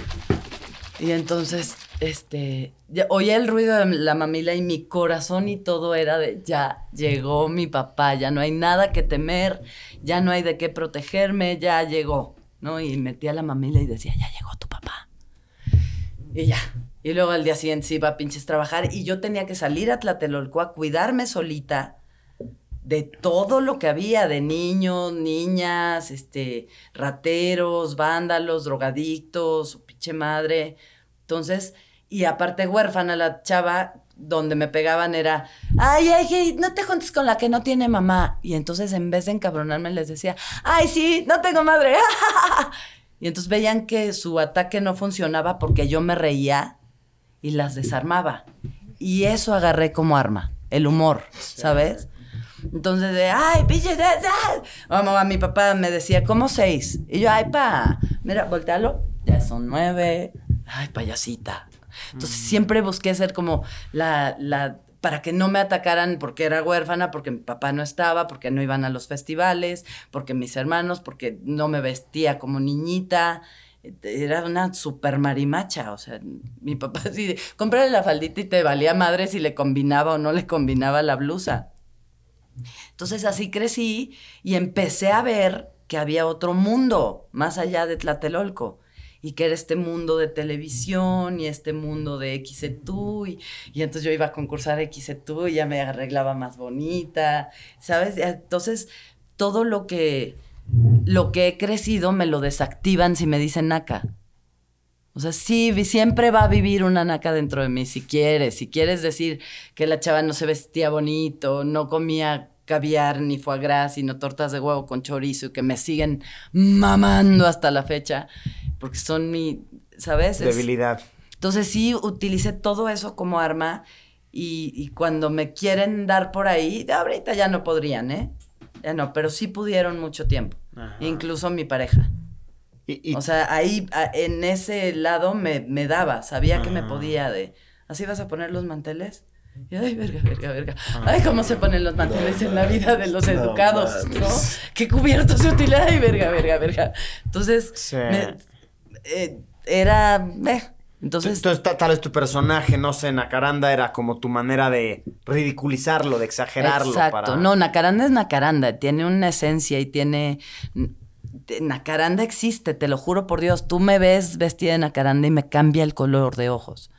Y entonces, este, ya oía el ruido de la mamila y mi corazón y todo era de, ya llegó mi papá, ya no hay nada que temer, ya no hay de qué protegerme, ya llegó, ¿no? Y metía la mamila y decía, ya llegó tu papá. Y ya. Y luego al día siguiente se iba a pinches trabajar y yo tenía que salir a Tlatelolco a cuidarme solita de todo lo que había, de niños, niñas, este, rateros, vándalos, drogadictos, pinche madre. Entonces, y aparte huérfana la chava, donde me pegaban era, ay, ay, ay, no te juntes con la que no tiene mamá. Y entonces en vez de encabronarme les decía, ay, sí, no tengo madre. [LAUGHS] y entonces veían que su ataque no funcionaba porque yo me reía y las desarmaba. Y eso agarré como arma, el humor, ¿sabes? Entonces, de, ay, pinche, vamos, a mi papá me decía, ¿cómo seis? Y yo, ay, pa, mira, voltealo, ya son nueve, ay, payasita. Entonces, siempre busqué ser como la, la, para que no me atacaran porque era huérfana, porque mi papá no estaba, porque no iban a los festivales, porque mis hermanos, porque no me vestía como niñita. Era una super marimacha, o sea, mi papá así, cómprale la faldita y te valía madre si le combinaba o no le combinaba la blusa. Entonces así crecí y empecé a ver que había otro mundo más allá de Tlatelolco y que era este mundo de televisión y este mundo de XETU y, y entonces yo iba a concursar XETU y ya me arreglaba más bonita, ¿sabes? Entonces todo lo que, lo que he crecido me lo desactivan si me dicen naca. O sea, sí, siempre va a vivir una naca dentro de mí, si quieres. Si quieres decir que la chava no se vestía bonito, no comía caviar, ni foie gras, sino tortas de huevo con chorizo, y que me siguen mamando hasta la fecha, porque son mi, ¿sabes? Debilidad. Entonces sí, utilicé todo eso como arma, y, cuando me quieren dar por ahí, ahorita ya no podrían, ¿eh? Ya no, pero sí pudieron mucho tiempo, incluso mi pareja. O sea, ahí, en ese lado me, me daba, sabía que me podía de, ¿así vas a poner los manteles? Y, ay, verga, verga, verga. Ay, cómo se ponen los manteles en la vida de los educados, ¿no? Qué cubiertos de utilidad. Ay, verga, verga, verga. Entonces, eh, era... Eh, entonces, Entonces, tal vez tu personaje, no sé, Nacaranda era como tu manera de ridiculizarlo, de exagerarlo. Exacto. No, Nacaranda es Nacaranda. Tiene una esencia y tiene... Nacaranda existe, te lo juro por Dios. Tú me ves vestida de Nacaranda y me cambia el color de ojos.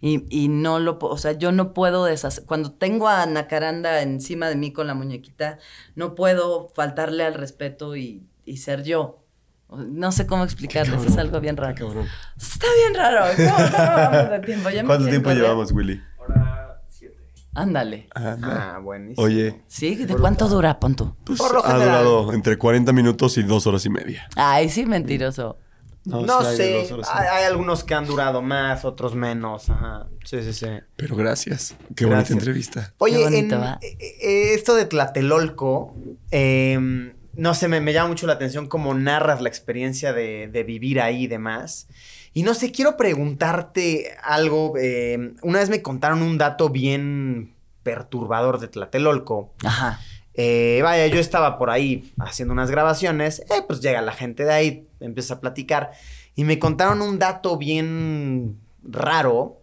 Y, y, no lo, o sea, yo no puedo deshacer, cuando tengo a Nacaranda encima de mí con la muñequita, no puedo faltarle al respeto y, y ser yo. No sé cómo explicarles, es algo bien raro. Está bien raro. ¿Cómo, tiempo? ¿Cuánto tiempo llevamos, Willy? Hora siete. Ándale. Ah, buenísimo. Oye. ¿Sí? ¿De cuánto dura, Ponto? Pues ha durado entre 40 minutos y dos horas y media. Ay, sí, mentiroso. No, sé, hay, algunos que han durado más, otros menos. Ajá. Sí, sí, sí. Pero gracias. Qué bonita entrevista. Oye, en, eh, eh, esto de Tlatelolco, em, no sé, me, llama mucho la atención cómo narras la experiencia de, vivir ahí y demás. Y no sé, quiero preguntarte algo. Em, una vez me contaron un dato bien perturbador de Tlatelolco. Ajá. Eh, vaya, yo estaba por ahí haciendo unas grabaciones, eh, pues llega la gente de ahí, empieza a platicar y me contaron un dato bien raro,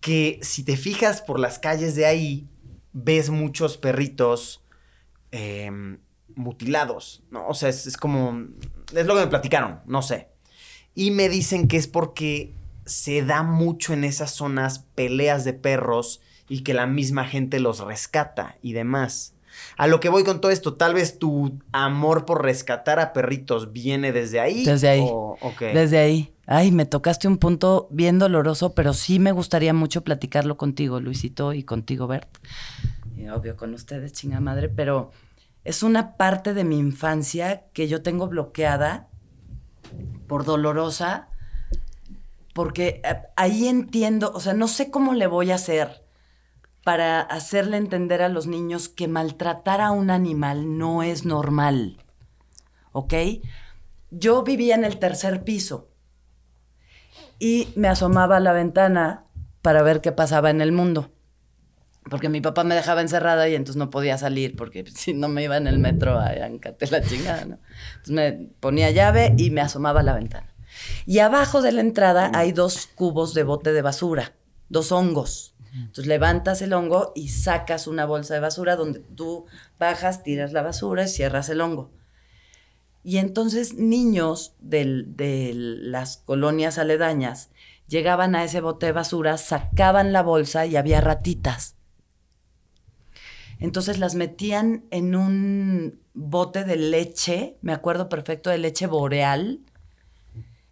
que si te fijas por las calles de ahí, ves muchos perritos em, mutilados, ¿no? O sea, es, es como, es lo que me platicaron, no sé. Y me dicen que es porque se da mucho en esas zonas peleas de perros y que la misma gente los rescata y demás. A lo que voy con todo esto, tal vez tu amor por rescatar a perritos viene desde ahí. Desde ahí. Desde ahí. Ay, me tocaste un punto bien doloroso, pero sí me gustaría mucho platicarlo contigo, Luisito, y contigo, Bert. Y obvio, con ustedes, chinga madre, pero es una parte de mi infancia que yo tengo bloqueada por dolorosa, porque eh, ahí entiendo, o sea, no sé cómo le voy a hacer para hacerle entender a los niños que maltratar a un animal no es normal. ¿Ok? Yo vivía en el tercer piso y me asomaba a la ventana para ver qué pasaba en el mundo. Porque mi papá me dejaba encerrada y entonces no podía salir porque [LAUGHS] si no me iba en el metro a encate la chingada, ¿no? Entonces me ponía llave y me asomaba a la ventana. Y abajo de la entrada hay dos cubos de bote de basura, dos hongos. Entonces levantas el hongo y sacas una bolsa de basura donde tú bajas, tiras la basura y cierras el hongo. Y entonces niños de las colonias aledañas llegaban a ese bote de basura, sacaban la bolsa y había ratitas. Entonces las metían en un bote de leche, me acuerdo perfecto de leche boreal,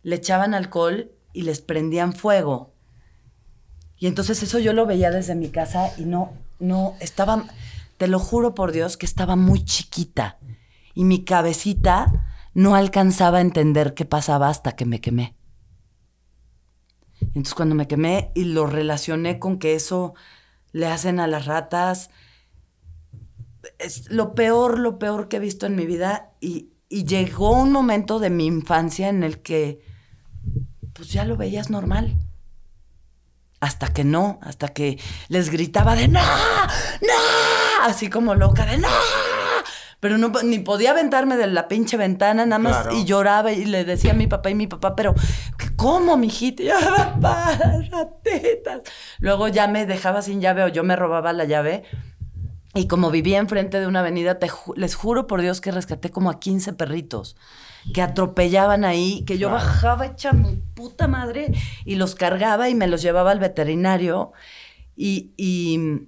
le echaban alcohol y les prendían fuego. Y entonces eso yo lo veía desde mi casa y no, no, estaba, te lo juro por Dios que estaba muy chiquita y mi cabecita no alcanzaba a entender qué pasaba hasta que me quemé. Entonces cuando me quemé y lo relacioné con que eso le hacen a las ratas, es lo peor, lo peor que he visto en mi vida y, y llegó un momento de mi infancia en el que pues ya lo veías normal. Hasta que no, hasta que les gritaba de no, no, así como loca de no. Pero no, ni podía aventarme de la pinche ventana, nada más, Claro. y lloraba y le decía a mi papá y mi papá, pero ¿cómo, mijita? Y yo, [LAUGHS] papá, ratitas. Luego ya me dejaba sin llave o yo me robaba la llave. Y como vivía enfrente de una avenida, te ju- les juro por Dios que rescaté como a 15 perritos que atropellaban ahí, que yo bajaba hecha mi puta madre y los cargaba y me los llevaba al veterinario. Y, y,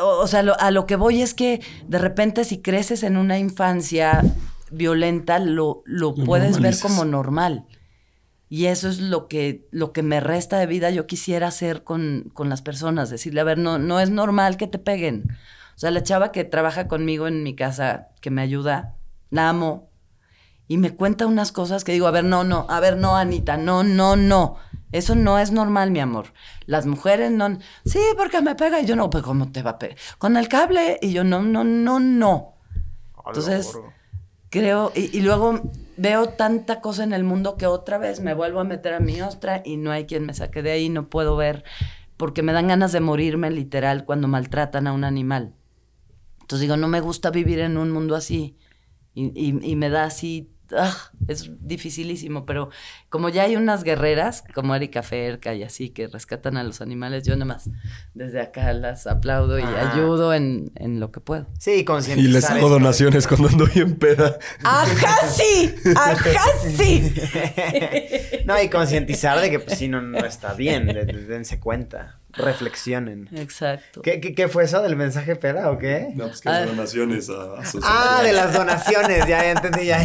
o, o sea, lo- a lo que voy es que de repente si creces en una infancia violenta, lo, lo Lo puedes ver como normal. Y eso es lo que, lo que me resta de vida. Yo quisiera hacer con, con las personas, decirle, a ver, no, no es normal que te peguen. O sea, la chava que trabaja conmigo en mi casa, que me ayuda, la amo. Y me cuenta unas cosas que digo, a ver, no, no, a ver, no, Anita, no, no, no. Eso no es normal, mi amor. Las mujeres no. Sí, porque me pega. Y yo no, pues, ¿cómo te va a pegar? Con el cable. Y yo, no, no, no, no. Entonces, creo, y, y luego veo tanta cosa en el mundo que otra vez me vuelvo a meter a mi ostra y no hay quien me saque de ahí, no puedo ver, porque me dan ganas de morirme literal cuando maltratan a un animal. Entonces digo, no me gusta vivir en un mundo así. Y, y- y me da así, ¡ah! es dificilísimo, pero como ya hay unas guerreras, como Erika Ferca y así, que rescatan a los animales, yo nada más desde acá las aplaudo y Ah. ayudo en, en lo que puedo. Sí, Y concientizar. les hago donaciones cuando ando bien peda. ¡Ajá, sí! ¡Ajá, sí! [LAUGHS] no, y concientizar de que pues sí, no, no está bien. de- de- dense cuenta. Reflexionen. Exacto. ¿Qué, qué, qué fue eso del mensaje peda o qué? No, pues que Ah. donaciones a, a Ah, de las donaciones, ya, ya entendí, ya.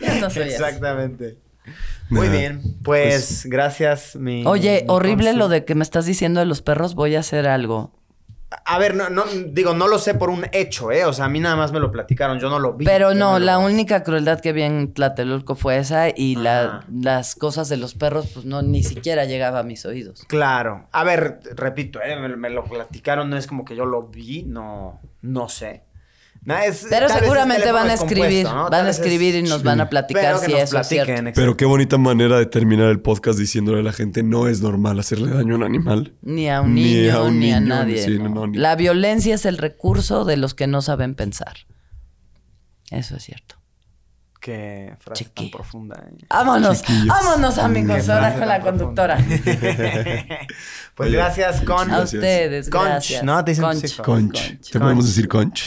Ya no soy. Exactamente. Muy Nah, bien, pues, gracias, mi. Oye, mi horrible consul. lo de que me estás diciendo de los perros. Voy a hacer algo. A ver, no, no, digo, no lo sé por un hecho, ¿eh? O sea, a mí nada más me lo platicaron, yo no lo vi. Pero no, la única crueldad que vi en Tlatelolco fue esa y la- las cosas de los perros, pues no, ni siquiera llegaba a mis oídos. Claro. A ver, repito, ¿eh? Me, me lo platicaron, no es como que yo lo vi, no, no sé. Es- Pero seguramente van a escribir, van a escribir y nos sí. van a Pero platicar si eso es cierto. Pero qué bonita manera de terminar el podcast diciéndole a la gente no es normal hacerle daño a un animal. Ni a un Ni niño, a un ni a nadie. sí, no. no, ni- La violencia es el recurso de los que no saben pensar. Eso es cierto. Qué frase tan profunda. ¿eh? Vámonos, Chiquillos. vámonos amigos, ahora con la conductora. [LAUGHS] pues Oye, gracias, con. A ustedes, Conch, gracias. ¿no? Te dicen Conch. Conch. Conch. ¿Te podemos Conch. decir conch?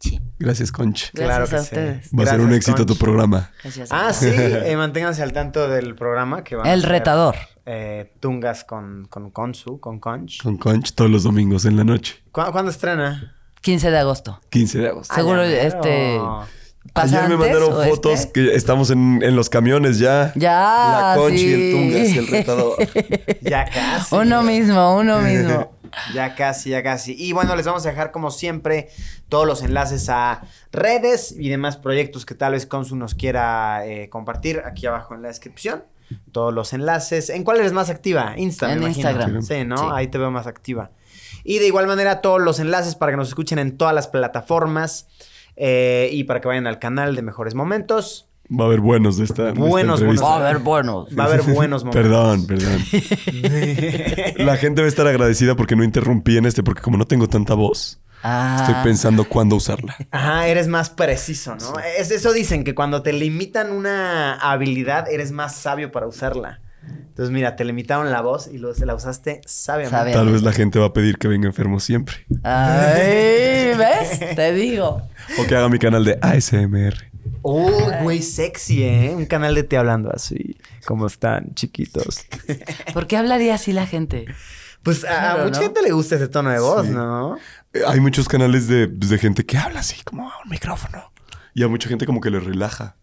Sí, Gracias, conch. gracias Claro que a sí. ustedes. Va a ser un éxito tu programa. Gracias a Ah, sí, [LAUGHS] eh, manténganse al tanto del programa que van a El retador. eh, tungas con, con Consu, con Conch. Con conch todos los domingos en la noche. ¿Cu- ¿Cuándo estrena? 15 de agosto. 15 de agosto. Seguro, Ah, este, mero. ¿Pasa Ayer me mandaron fotos este? que estamos en, en los camiones ya. Ya, La conch y el tungas y el [LAUGHS] retador. Ya casi. Uno mismo, uno mismo. [LAUGHS] Ya casi, ya casi. Y bueno, les vamos a dejar como siempre todos los enlaces a redes y demás proyectos que tal vez Consu nos quiera eh, compartir aquí abajo en la descripción. Todos los enlaces. ¿En cuál eres más activa? Insta, En. Instagram. Sí, ¿no? Sí. Ahí te veo más activa. Y de igual manera todos los enlaces para que nos escuchen en todas las plataformas eh, y para que vayan al canal de Mejores Momentos. Va a haber buenos de esta, de esta Buenos. Va a haber buenos. Va a haber buenos momentos. Perdón, perdón. [LAUGHS] La gente va a estar agradecida porque no interrumpí en este, porque como no tengo tanta voz, Ah. estoy pensando cuándo usarla. Ajá, eres más preciso, ¿no? Es eso dicen, que cuando te limitan una habilidad, eres más sabio para usarla. Entonces, mira, te limitaron la voz y lo- la usaste sabiamente. Tal vez la gente va a pedir que venga enfermo siempre. Ay, ¿ves? Te digo. O que haga mi canal de ASMR. Oh, güey, sexy, ¿eh? Un canal de te hablando así. ¿Cómo están, chiquitos? [LAUGHS] ¿Por qué hablaría así la gente? Pues a- mucha ¿no? gente le gusta ese tono de voz, Sí. ¿no? Eh, Hay muchos canales de, de gente que habla así, como a un micrófono. Y a mucha gente como que le relaja.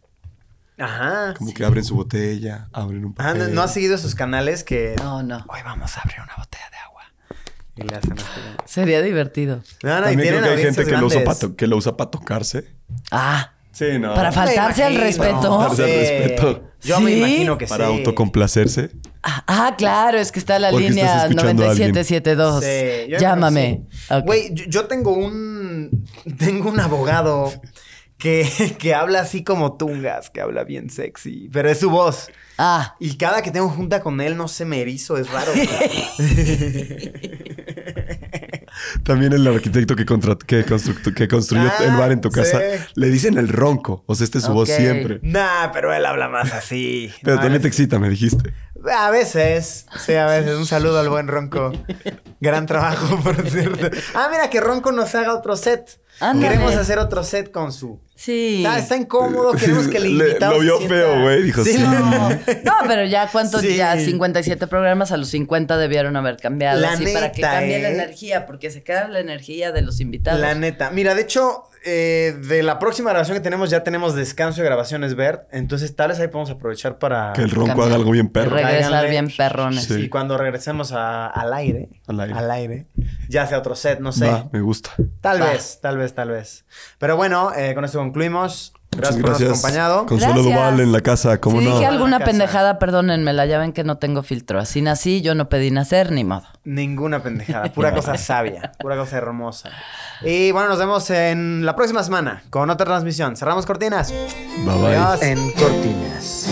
Ajá. Como que abren su botella, abren un Ah, papel. ¿no, no has seguido esos canales que... No, no. Hoy vamos a abrir una botella de agua. Y le hacen. Sería divertido. No, no, y También creo que hay gente que lo, usa que lo usa para tocarse. Ah, Sí, no. Para faltarse al respeto. Faltarse al respeto. Yo me imagino que Para sí. autocomplacerse. ah, ah, claro, es que está la Porque línea escuchando a alguien. 9772. Sí, Llámame. Güey, yo, yo tengo un... [LAUGHS] Tengo un abogado que, que habla así como tungas, que habla bien sexy, pero es su voz. Ah, Y cada que tengo junta con él, no se me erizo, es raro. [LAUGHS] [LAUGHS] También el arquitecto que, que, que construyó Ah, el bar en tu casa, sí. le dicen el ronco. O sea, este es su voz siempre. nah, pero él habla más así. [LAUGHS] Pero No, también te excita, me dijiste. A veces, sí, a veces. Un saludo al buen Ronco. Gran trabajo, por cierto. Ah, mira, que Ronco nos haga otro set. Ándale. Queremos hacer otro set con su. sí. Está, está incómodo, queremos que Le- invitado. lo vio sienta- feo, güey, dijo, sí. No, [LAUGHS] no, pero ya cuántos, Sí. ya 57 programas a los 50 debieron haber cambiado. La así, para que neta, cambie la ¿eh? energía, porque se queda la energía de los invitados. La neta. Mira, de hecho, eh, de la próxima grabación que tenemos, ya tenemos descanso de grabaciones Bert. Entonces, tal vez ahí podemos aprovechar para. Que el ronco Cambiar. haga algo bien perro. Regresar Cáiganle. bien perrones. Sí. Y cuando regresemos a- al aire, Al aire. aire, ya sea otro set, no sé. Va, me gusta. Tal Va. vez, tal vez, tal vez. Pero bueno, eh, con esto concluimos. Gracias por habernos acompañado. Consuelo Gracias. Duval en la casa, ¿cómo si no? dije alguna Casa. pendejada, perdónenmela, ya ven que no tengo filtro. Así nací, yo no pedí nacer, ni modo. Ninguna pendejada, pura [LAUGHS] cosa sabia, pura cosa hermosa. Y bueno, nos vemos en la próxima semana con otra transmisión. Cerramos cortinas. Bye bye. Adiós. En cortinas.